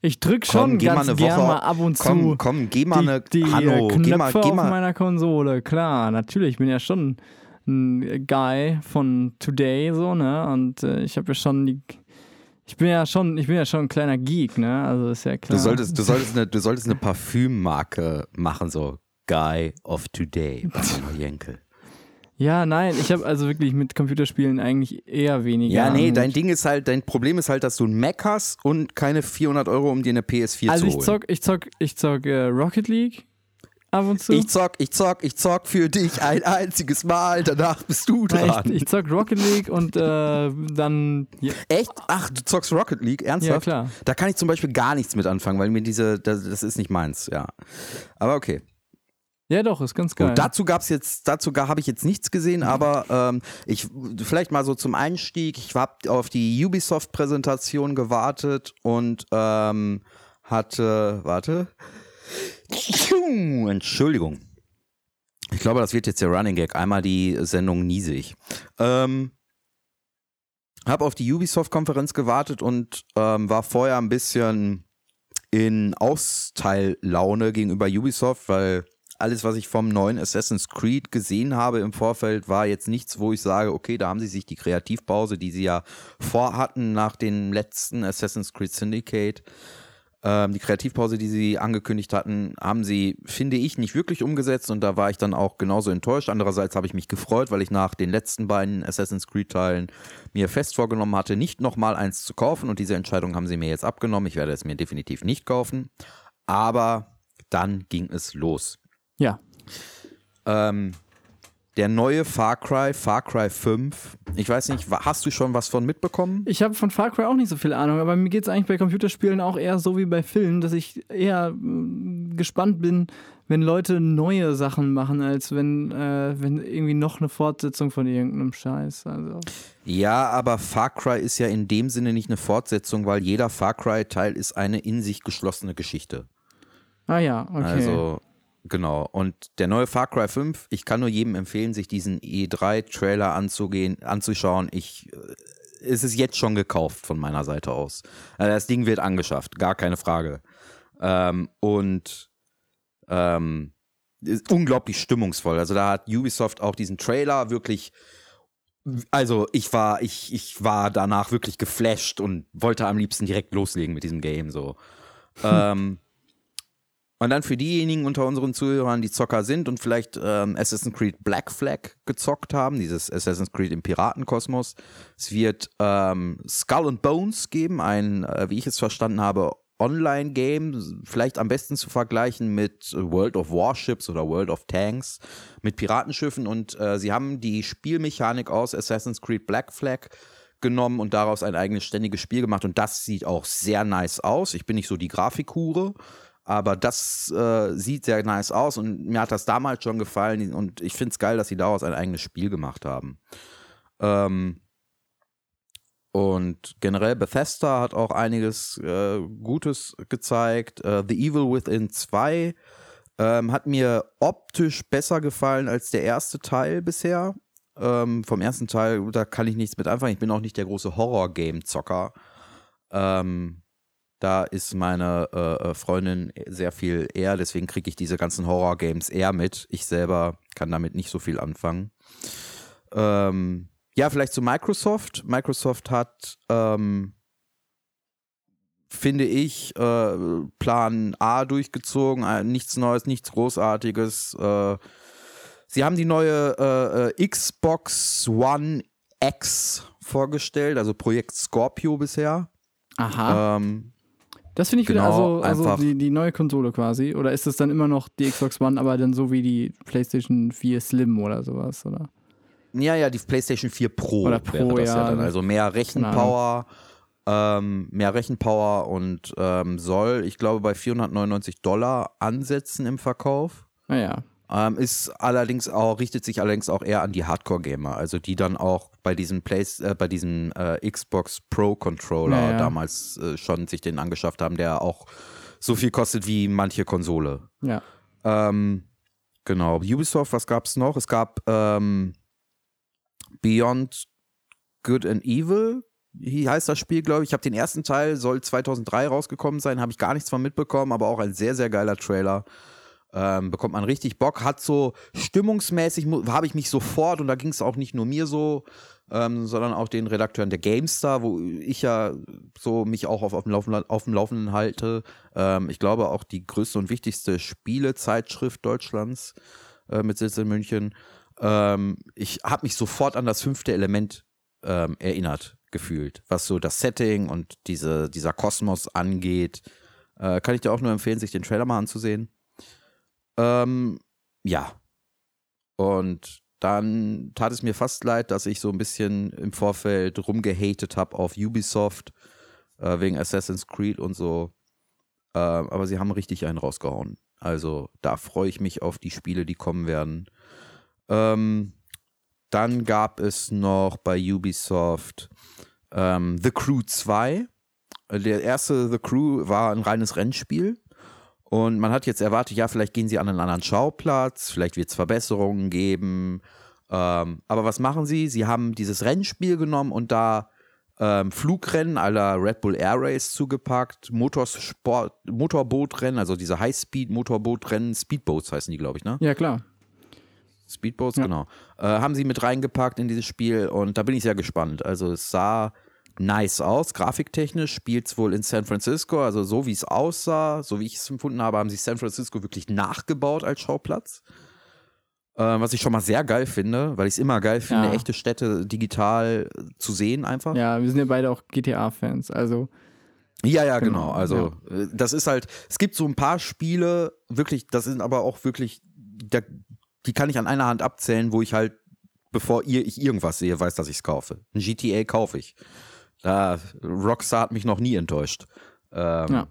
ich drück schon Komm, geh mal ganz Woche- mal ab und komm, zu komm, geh mal die, eine die Hanno, äh, geh Knöpfe mal, geh auf mal. meiner Konsole. Klar, natürlich, ich bin ja schon ein Guy von Today so, ne? Und äh, ich habe ja schon die ich bin ja schon, ich bin ja schon ein kleiner Geek, ne? Also ist ja klar. Du solltest, du solltest eine, du solltest eine Parfümmarke machen, so Guy of Today Hanno Jenkel. Ja, nein, ich habe also wirklich mit Computerspielen eigentlich eher weniger. Ja, nee, dein. Ding ist halt, dein Problem ist halt, dass du einen Mac hast und keine 400 Euro, um dir eine PS4 Also zu ich holen. zock, ich zock, ich zock äh, Rocket League ab und zu. ich zock, ich zock, ich zock für dich ein einziges Mal, danach bist du dran. ich, ich zock Rocket League und äh, dann ja, Echt? Ach, du zockst Rocket League? Ernsthaft? ja klar. Da kann ich zum Beispiel gar nichts mit anfangen, weil mir diese, das, das ist nicht meins, ja. Aber okay. Ja, doch, ist ganz geil. Gut, dazu gab's jetzt, dazu habe ich jetzt nichts gesehen, aber ähm, ich vielleicht mal so zum Einstieg. Ich habe auf die Ubisoft-Präsentation gewartet und ähm, hatte, warte, Entschuldigung. Ich glaube, das wird jetzt der Running Gag. Einmal die Sendung niesig. Ähm, habe auf die Ubisoft-Konferenz gewartet und ähm, war vorher ein bisschen in Austeillaune gegenüber Ubisoft, weil alles, was ich vom neuen Assassin's Creed gesehen habe im Vorfeld, war jetzt nichts, wo ich sage, okay, da haben sie sich die Kreativpause, die sie ja vorhatten nach dem letzten Assassin's Creed Syndicate, ähm, die Kreativpause, die sie angekündigt hatten, haben sie, finde ich, nicht wirklich umgesetzt und da war ich dann auch genauso enttäuscht. Andererseits habe ich mich gefreut, weil ich nach den letzten beiden Assassin's Creed-Teilen mir fest vorgenommen hatte, nicht nochmal eins zu kaufen und diese Entscheidung haben sie mir jetzt abgenommen. Ich werde es mir definitiv nicht kaufen. Aber dann ging es los. Ja. Ähm, der neue Far Cry, Far Cry 5. Ich weiß nicht, hast du schon was von mitbekommen? Ich habe von Far Cry auch nicht so viel Ahnung, aber mir geht es eigentlich bei Computerspielen auch eher so wie bei Filmen, dass ich eher mm, gespannt bin, wenn Leute neue Sachen machen, als wenn, äh, wenn irgendwie noch eine Fortsetzung von irgendeinem Scheiß. Also. Ja, aber Far Cry ist ja in dem Sinne nicht eine Fortsetzung, weil jeder Far Cry-Teil ist eine in sich geschlossene Geschichte. Ah ja, okay. Also, genau. Und der neue Far Cry 5, ich kann nur jedem empfehlen, sich diesen E3-Trailer anzugehen, anzuschauen. Ich, äh, es ist jetzt schon gekauft von meiner Seite aus. Also das Ding wird angeschafft, gar keine Frage. Ähm, und ähm, ist unglaublich stimmungsvoll. Also da hat Ubisoft auch diesen Trailer wirklich also ich war, ich, ich war danach wirklich geflasht und wollte am liebsten direkt loslegen mit diesem Game so. ähm, und dann für diejenigen unter unseren Zuhörern, die Zocker sind und vielleicht ähm, Assassin's Creed Black Flag gezockt haben, dieses Assassin's Creed im Piratenkosmos. Es wird ähm, Skull and Bones geben, ein, äh, wie ich es verstanden habe, Online-Game, vielleicht am besten zu vergleichen mit World of Warships oder World of Tanks, mit Piratenschiffen. Und äh, sie haben die Spielmechanik aus Assassin's Creed Black Flag genommen und daraus ein eigenes ständiges Spiel gemacht. Und das sieht auch sehr nice aus. Ich bin nicht so die Grafikhure, aber das äh, sieht sehr nice aus und mir hat das damals schon gefallen und ich finde es geil, dass sie daraus ein eigenes Spiel gemacht haben. Ähm, und generell Bethesda hat auch einiges äh, Gutes gezeigt. Äh, The Evil Within 2 ähm, hat mir optisch besser gefallen als der erste Teil bisher. Ähm, vom ersten Teil, da kann ich nichts mit anfangen. Ich bin auch nicht der große Horror-Game-Zocker. Ähm, da ist meine äh, äh Freundin sehr viel eher, deswegen kriege ich diese ganzen Horror-Games eher mit. Ich selber kann damit nicht so viel anfangen. Ähm, ja, vielleicht zu Microsoft. Microsoft hat, ähm, finde ich, äh, Plan A durchgezogen. Äh, nichts Neues, nichts Großartiges. Äh, sie haben die neue Xbox One X vorgestellt, also Projekt Scorpio bisher. Aha. Ähm, das finde ich genau, wieder also, also die, die neue Konsole quasi. Oder ist es dann immer noch die Xbox One, aber dann so wie die PlayStation 4 Slim oder sowas, oder? Ja, ja, die PlayStation 4 Pro, oder Pro wäre das ja, ja dann. Also mehr Rechenpower, ähm, mehr Rechenpower und ähm, soll, ich glaube, bei 499 Dollar ansetzen im Verkauf. Naja. Ah, ähm, ist allerdings auch, richtet sich allerdings auch eher an die Hardcore-Gamer, also die dann auch bei diesem Place, äh, bei diesem äh, Xbox Pro Controller ja, ja. damals äh, schon sich den angeschafft haben, der auch so viel kostet wie manche Konsole. Ja. Ähm, genau. Ubisoft, was gab es noch? Es gab ähm, Beyond Good and Evil, wie heißt das Spiel, glaube ich. Ich habe den ersten Teil, soll 2003 rausgekommen sein, habe ich gar nichts von mitbekommen, aber auch ein sehr, sehr geiler Trailer. Ähm, bekommt man richtig Bock, hat so stimmungsmäßig, habe ich mich sofort, und da ging es auch nicht nur mir so, ähm, sondern auch den Redakteuren der GameStar, wo ich ja so mich auch auf, auf, dem, Laufenden, auf dem Laufenden halte. Ähm, ich glaube auch die größte und wichtigste Spielezeitschrift Deutschlands äh, mit Sitz in München. Ähm, ich habe mich sofort an das fünfte Element ähm, erinnert gefühlt, was so das Setting und diese, dieser Kosmos angeht. Äh, kann ich dir auch nur empfehlen, sich den Trailer mal anzusehen. Ähm, ja. Und dann tat es mir fast leid, dass ich so ein bisschen im Vorfeld rumgehatet habe auf Ubisoft äh, wegen Assassin's Creed und so. Äh, aber sie haben richtig einen rausgehauen. Also da freue ich mich auf die Spiele, die kommen werden. Ähm, dann gab es noch bei Ubisoft ähm, The Crew 2. Der erste The Crew war ein reines Rennspiel. Und man hat jetzt erwartet, ja, vielleicht gehen sie an einen anderen Schauplatz, vielleicht wird es Verbesserungen geben. Ähm, aber was machen sie? Sie haben dieses Rennspiel genommen und da ähm, Flugrennen aller Red Bull Air Race zugepackt, Motorsport, Motorbootrennen, also diese High-Speed-Motorbootrennen, Speedboats heißen die, glaube ich, ne? Ja, klar. Speedboats, ja. genau. Äh, haben sie mit reingepackt in dieses Spiel und da bin ich sehr gespannt. Also es sah nice aus. Grafiktechnisch spielt es wohl in San Francisco, also so wie es aussah, so wie ich es empfunden habe, haben sie San Francisco wirklich nachgebaut als Schauplatz. Äh, was ich schon mal sehr geil finde, weil ich es immer geil finde, ja. echte Städte digital zu sehen einfach. Ja, wir sind ja beide auch GTA-Fans, also. Ja, ja, genau. genau. Also, ja. Äh, das ist halt, es gibt so ein paar Spiele, wirklich, das sind aber auch wirklich, da, die kann ich an einer Hand abzählen, wo ich halt, bevor ihr, ich irgendwas sehe, weiß, dass ich es kaufe. Ein GTA kaufe ich. Da, Rockstar hat mich noch nie enttäuscht. Ähm, ja.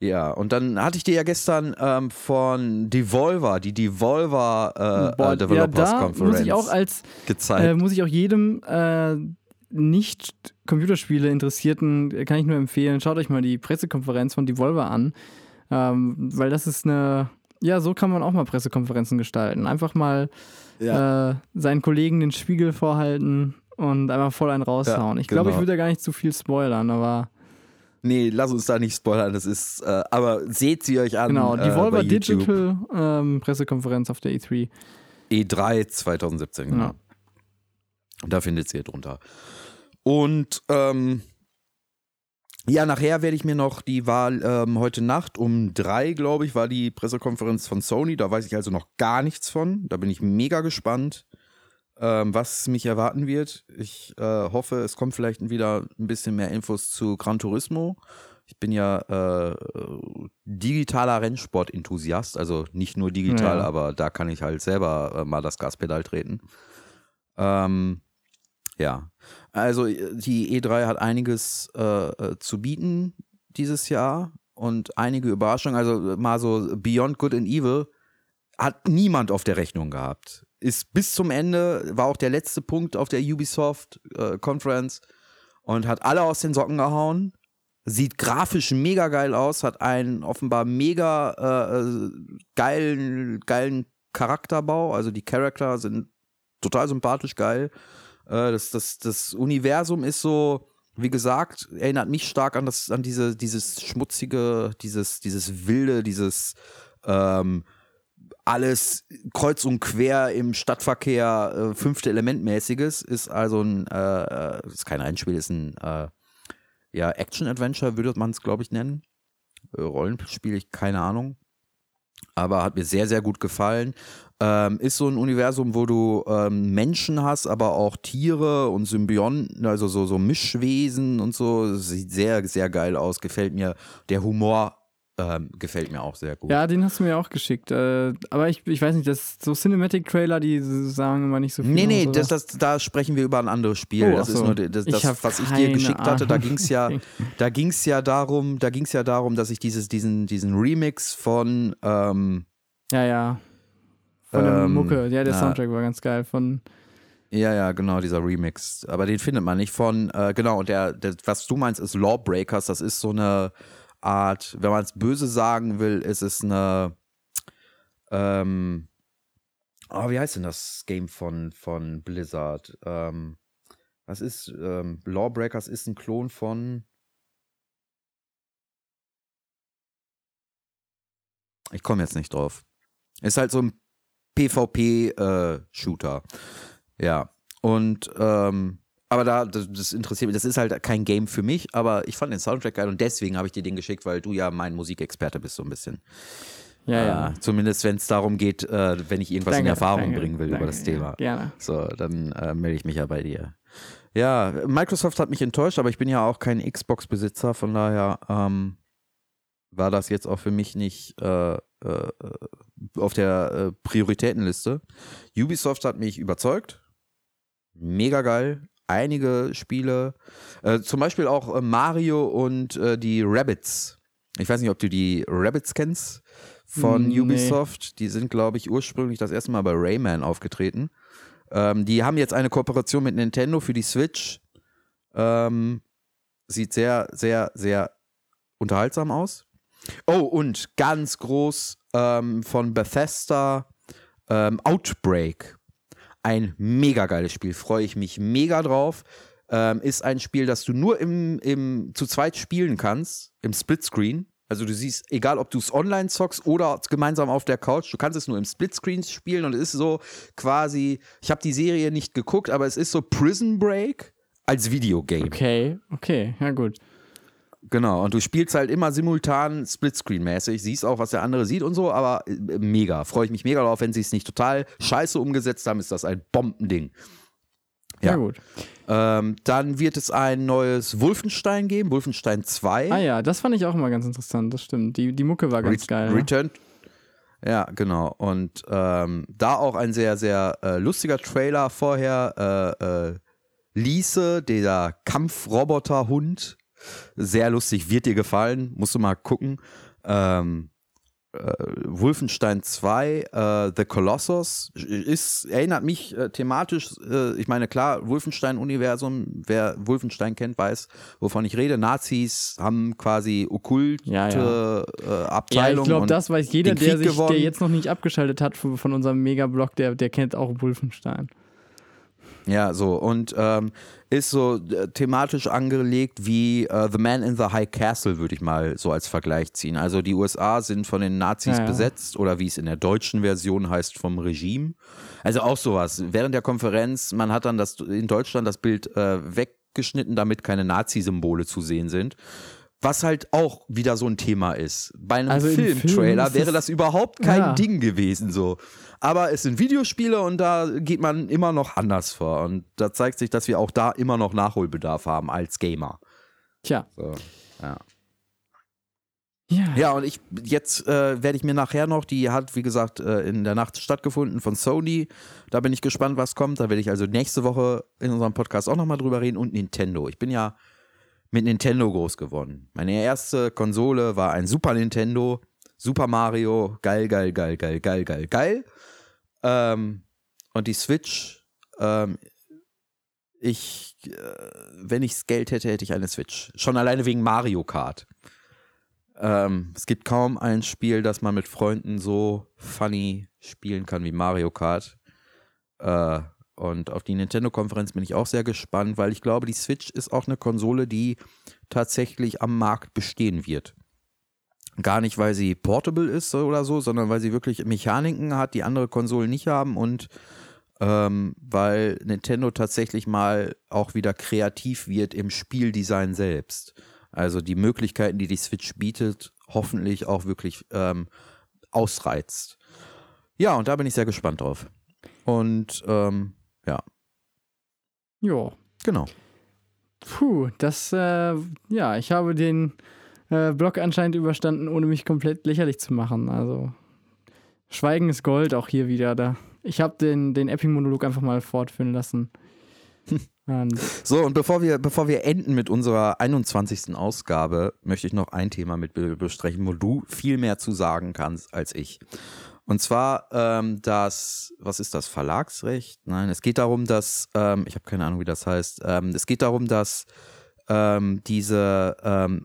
Ja, und dann hatte ich dir ja gestern ähm, von Devolver, die Devolver äh, Boah, äh, Developers ja, da Conference muss ich auch als gezeigt. Äh, muss ich auch jedem äh, nicht Computerspiele Interessierten äh, kann ich nur empfehlen, schaut euch mal die Pressekonferenz von Devolver an, ähm, weil das ist eine ja, so kann man auch mal Pressekonferenzen gestalten. Einfach mal ja. äh, seinen Kollegen den Spiegel vorhalten und einfach voll einen raushauen. Ja, ich glaube, genau. ich würde ja gar nicht zu viel spoilern, aber. Nee, lass uns da nicht spoilern. Das ist, äh, aber seht sie euch an. Genau, die Volvo äh, Digital ähm, Pressekonferenz auf der E3. E3 2017, genau. Ja. Da findet ihr drunter. Und ähm, ja, nachher werde ich mir noch die Wahl ähm, heute Nacht um drei, glaube ich, war die Pressekonferenz von Sony. Da weiß ich also noch gar nichts von. Da bin ich mega gespannt, ähm, was mich erwarten wird. Ich äh, hoffe, es kommt vielleicht wieder ein bisschen mehr Infos zu Gran Turismo. Ich bin ja äh, digitaler Rennsport-Enthusiast, also nicht nur digital, ja. aber da kann ich halt selber äh, mal das Gaspedal treten. Ähm, ja, also die E3 hat einiges äh, äh, zu bieten dieses Jahr und einige Überraschungen. Also mal so Beyond Good and Evil hat niemand auf der Rechnung gehabt. Ist bis zum Ende, war auch der letzte Punkt auf der Ubisoft äh, Conference und hat alle aus den Socken gehauen. Sieht grafisch mega geil aus, hat einen offenbar mega äh, geilen, geilen Charakterbau. Also die Charakter sind total sympathisch, geil. Äh, das, das, das Universum ist so, wie gesagt, erinnert mich stark an das, an diese, dieses schmutzige, dieses, dieses wilde, dieses ähm, alles kreuz und quer im Stadtverkehr äh, fünfte Elementmäßiges ist also ein, äh, äh ist kein Rennspiel, ist ein äh, ja, Action-Adventure, würde man es, glaube ich, nennen. Äh, Rollenspiel, ich keine Ahnung. Aber hat mir sehr, sehr gut gefallen. Ähm, ist so ein Universum, wo du ähm, Menschen hast, aber auch Tiere und Symbionten, also so, so Mischwesen und so. Sieht sehr, sehr geil aus, gefällt mir. Der Humor ähm, gefällt mir auch sehr gut. Ja, den hast du mir auch geschickt. Äh, aber ich, ich weiß nicht, das so Cinematic-Trailer, die sagen immer nicht so viel. Nee, nee, das, das, da sprechen wir über ein anderes Spiel. Oh, das ist nur das, das was ich dir geschickt Ahnung. hatte. Da ging es ja, da ging's ja darum, da ging ja darum, dass ich dieses, diesen, diesen Remix von ähm, Ja, ja. Von der ähm, Mucke. Ja, der na, Soundtrack war ganz geil. Von ja, ja, genau, dieser Remix. Aber den findet man nicht von, äh, genau, und der, der, was du meinst, ist Lawbreakers. Das ist so eine Art, wenn man es böse sagen will, ist es eine, ähm, oh, wie heißt denn das Game von, von Blizzard? Ähm, was ist, ähm, Lawbreakers ist ein Klon von, ich komme jetzt nicht drauf. Ist halt so ein PvP-Shooter. Äh, ja. Und ähm, aber da, das, das, interessiert mich, das ist halt kein Game für mich, aber ich fand den Soundtrack geil und deswegen habe ich dir den geschickt, weil du ja mein Musikexperte bist, so ein bisschen. Ja, ja. Äh, zumindest wenn es darum geht, äh, wenn ich irgendwas danke, in Erfahrung danke, bringen will danke, über das Thema. Ja, gerne. So, dann äh, melde ich mich ja bei dir. Ja, Microsoft hat mich enttäuscht, aber ich bin ja auch kein Xbox-Besitzer, von daher ähm, war das jetzt auch für mich nicht äh, äh, auf der äh, Prioritätenliste. Ubisoft hat mich überzeugt. Mega geil einige Spiele, äh, zum Beispiel auch äh, Mario und äh, die Rabbits. Ich weiß nicht, ob du die Rabbits kennst von nee. Ubisoft. Die sind, glaube ich, ursprünglich das erste Mal bei Rayman aufgetreten. Ähm, die haben jetzt eine Kooperation mit Nintendo für die Switch. Ähm, sieht sehr, sehr, sehr unterhaltsam aus. Oh, und ganz groß ähm, von Bethesda ähm, Outbreak ein mega geiles Spiel, freue ich mich mega drauf. Ähm, ist ein Spiel, das du nur im, im, zu zweit spielen kannst, im Splitscreen. Also du siehst, egal ob du es online zockst oder gemeinsam auf der Couch, du kannst es nur im Splitscreen spielen und es ist so quasi, ich habe die Serie nicht geguckt, aber es ist so Prison Break als Videogame. Okay, okay, ja gut. Genau, und du spielst halt immer simultan Splitscreen-mäßig, siehst auch, was der andere sieht und so, aber äh, mega. Freue ich mich mega darauf, wenn sie es nicht total scheiße umgesetzt haben, ist das ein Bombending. Ja, ja gut. Ähm, dann wird es ein neues Wolfenstein geben, Wolfenstein 2. Ah ja, das fand ich auch immer ganz interessant, das stimmt. Die, die Mucke war ganz Re geil. Return. Ja, genau. Und ähm, da auch ein sehr, sehr äh, lustiger Trailer vorher. Äh, äh, Lise, der Kampfroboter-Hund, sehr lustig, wird dir gefallen, musst du mal gucken. Ähm, äh, Wolfenstein 2, äh, The Colossus, ist, erinnert mich äh, thematisch, äh, ich meine, klar, Wolfenstein-Universum, wer Wolfenstein kennt, weiß, wovon ich rede. Nazis haben quasi okkulte ja, ja. Äh, Abteilungen. Ja, ich glaube, das weiß jeder, der sich, der jetzt noch nicht abgeschaltet hat von, von unserem Megablog, der, der kennt auch Wolfenstein. Ja, so. Und ähm, ist so äh, thematisch angelegt wie äh, The Man in the High Castle, würde ich mal so als Vergleich ziehen. Also die USA sind von den Nazis ja, ja. besetzt oder wie es in der deutschen Version heißt, vom Regime. Also auch sowas. Während der Konferenz, man hat dann das in Deutschland das Bild äh, weggeschnitten, damit keine Nazi-Symbole zu sehen sind. Was halt auch wieder so ein Thema ist. Bei einem also Filmtrailer Film wäre das überhaupt kein ja. Ding gewesen so. Aber es sind Videospiele und da geht man immer noch anders vor. Und da zeigt sich, dass wir auch da immer noch Nachholbedarf haben als Gamer. Tja. So, ja. Ja. ja, und ich jetzt äh, werde ich mir nachher noch, die hat wie gesagt äh, in der Nacht stattgefunden von Sony. Da bin ich gespannt, was kommt. Da werde ich also nächste Woche in unserem Podcast auch nochmal drüber reden und Nintendo. Ich bin ja mit Nintendo groß geworden. Meine erste Konsole war ein Super Nintendo, Super Mario, geil, geil, geil, geil, geil, geil, geil. Ähm, und die Switch, ähm, ich, äh, wenn ich das Geld hätte, hätte ich eine Switch. Schon alleine wegen Mario Kart. Ähm, es gibt kaum ein Spiel, das man mit Freunden so funny spielen kann wie Mario Kart. Äh, Und auf die Nintendo-Konferenz bin ich auch sehr gespannt, weil ich glaube, die Switch ist auch eine Konsole, die tatsächlich am Markt bestehen wird. Gar nicht, weil sie portable ist oder so, sondern weil sie wirklich Mechaniken hat, die andere Konsolen nicht haben und ähm, weil Nintendo tatsächlich mal auch wieder kreativ wird im Spieldesign selbst. Also die Möglichkeiten, die die Switch bietet, hoffentlich auch wirklich ähm, ausreizt. Ja, und da bin ich sehr gespannt drauf. Und ähm, ja. Ja. Genau. Puh, das, äh, ja, ich habe den äh, Blog anscheinend überstanden, ohne mich komplett lächerlich zu machen. Also, Schweigen ist Gold auch hier wieder. Da. Ich habe den, den Epping-Monolog einfach mal fortführen lassen. Und so, und bevor wir, bevor wir enden mit unserer 21. Ausgabe, möchte ich noch ein Thema mit besprechen, wo du viel mehr zu sagen kannst als ich. Und zwar ähm, das, was ist das, Verlagsrecht? Nein, es geht darum, dass, ähm, ich habe keine Ahnung, wie das heißt, ähm, es geht darum, dass ähm, diese, ähm,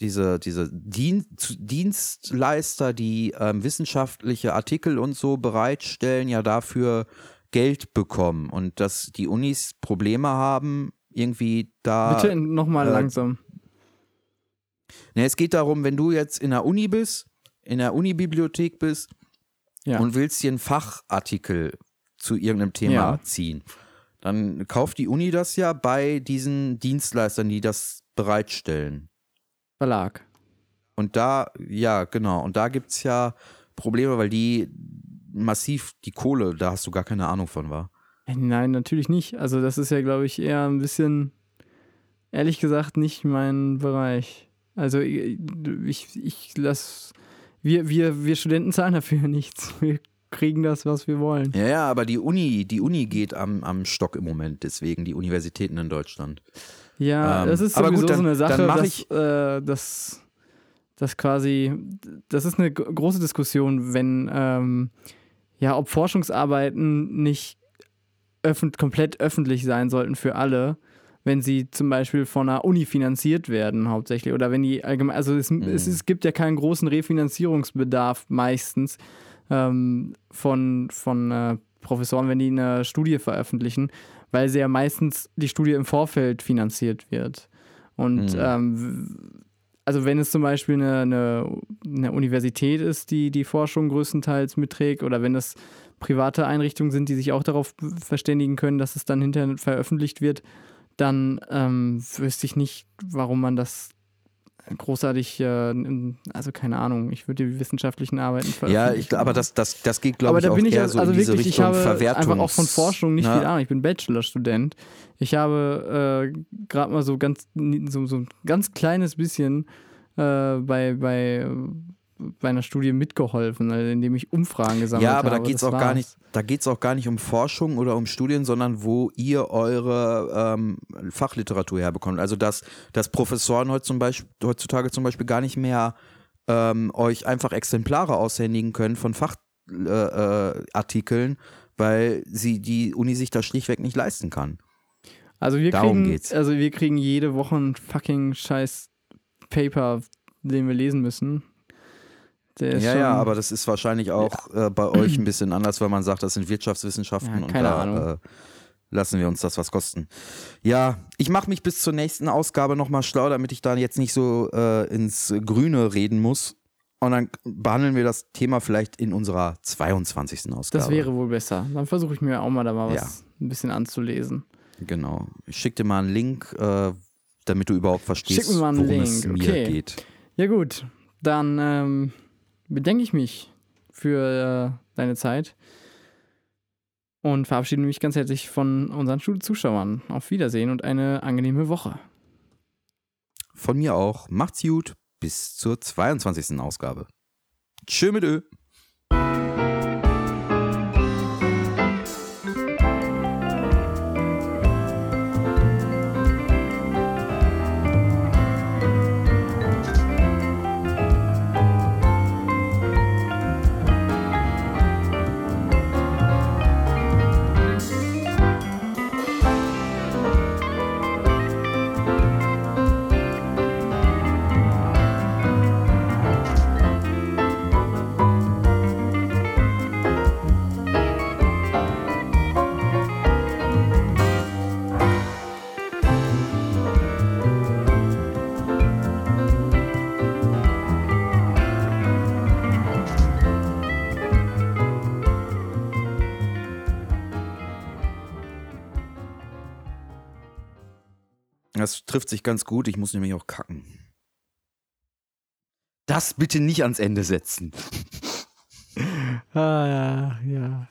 diese, diese Dien Dienstleister, die ähm, wissenschaftliche Artikel und so bereitstellen, ja dafür Geld bekommen und dass die Unis Probleme haben, irgendwie da. Bitte nochmal äh, langsam. Ne, es geht darum, wenn du jetzt in der Uni bist in der Unibibliothek bist ja. und willst dir einen Fachartikel zu irgendeinem Thema ja. ziehen, dann kauft die Uni das ja bei diesen Dienstleistern, die das bereitstellen. Verlag. Und da, ja, genau. Und da gibt es ja Probleme, weil die massiv die Kohle, da hast du gar keine Ahnung von, war. Nein, natürlich nicht. Also, das ist ja, glaube ich, eher ein bisschen, ehrlich gesagt, nicht mein Bereich. Also, ich, ich, ich lasse wir, wir, wir Studenten zahlen dafür nichts. Wir kriegen das, was wir wollen. Ja, ja, aber die Uni, die Uni geht am, am Stock im Moment, deswegen die Universitäten in Deutschland. Ja, ähm, das ist sowieso gut, dann, so eine Sache, dass, ich, äh, dass, dass quasi, das ist eine große Diskussion, wenn, ähm, ja, ob Forschungsarbeiten nicht öffent komplett öffentlich sein sollten für alle wenn sie zum Beispiel von einer Uni finanziert werden, hauptsächlich. Oder wenn die allgemein, also es, mhm. es, es gibt ja keinen großen Refinanzierungsbedarf meistens ähm, von, von äh, Professoren, wenn die eine Studie veröffentlichen, weil sie ja meistens die Studie im Vorfeld finanziert wird. Und mhm. ähm, also wenn es zum Beispiel eine, eine, eine, Universität ist, die die Forschung größtenteils mitträgt, oder wenn es private Einrichtungen sind, die sich auch darauf verständigen können, dass es dann hinterher veröffentlicht wird, dann ähm, wüsste ich nicht, warum man das großartig, äh, also keine Ahnung, ich würde die wissenschaftlichen Arbeiten Ja, ich, aber das, das, das geht, glaube ich, auch ich eher also, so also in diese wirklich, Richtung ich habe Verwertungs einfach auch von Forschung nicht ja. viel Ahnung. Ich bin Bachelorstudent. Ich habe äh, gerade mal so ganz, so, so ein ganz kleines bisschen äh, bei, bei bei einer Studie mitgeholfen, also indem ich Umfragen gesammelt habe. Ja, aber da geht es auch gar nicht, da geht es auch gar nicht um Forschung oder um Studien, sondern wo ihr eure ähm, Fachliteratur herbekommt. Also dass, dass Professoren heute zum Beispiel, heutzutage zum Beispiel gar nicht mehr ähm, euch einfach Exemplare aushändigen können von Fachartikeln, äh, äh, weil sie die Uni sich das schlichtweg nicht leisten kann. Also wir Darum kriegen, geht's. also wir kriegen jede Woche ein fucking scheiß Paper, den wir lesen müssen ja, ja, aber das ist wahrscheinlich auch ja. äh, bei euch ein bisschen anders, weil man sagt, das sind Wirtschaftswissenschaften ja, und da äh, lassen wir uns das was kosten. Ja, ich mache mich bis zur nächsten Ausgabe nochmal schlau, damit ich da jetzt nicht so äh, ins Grüne reden muss. Und dann behandeln wir das Thema vielleicht in unserer 22. Ausgabe. Das wäre wohl besser. Dann versuche ich mir auch mal da mal was ja. ein bisschen anzulesen. Genau. Ich schicke dir mal einen Link, äh, damit du überhaupt verstehst, worum Link. es mir okay. geht. Ja gut, dann ähm, bedenke ich mich für äh, deine Zeit und verabschiede mich ganz herzlich von unseren Zuschauern. Auf Wiedersehen und eine angenehme Woche. Von mir auch. Macht's gut. Bis zur 22. Ausgabe. Tschö mit Ö. ganz gut. Ich muss nämlich auch kacken. Das bitte nicht ans Ende setzen. Ah, ja, ja.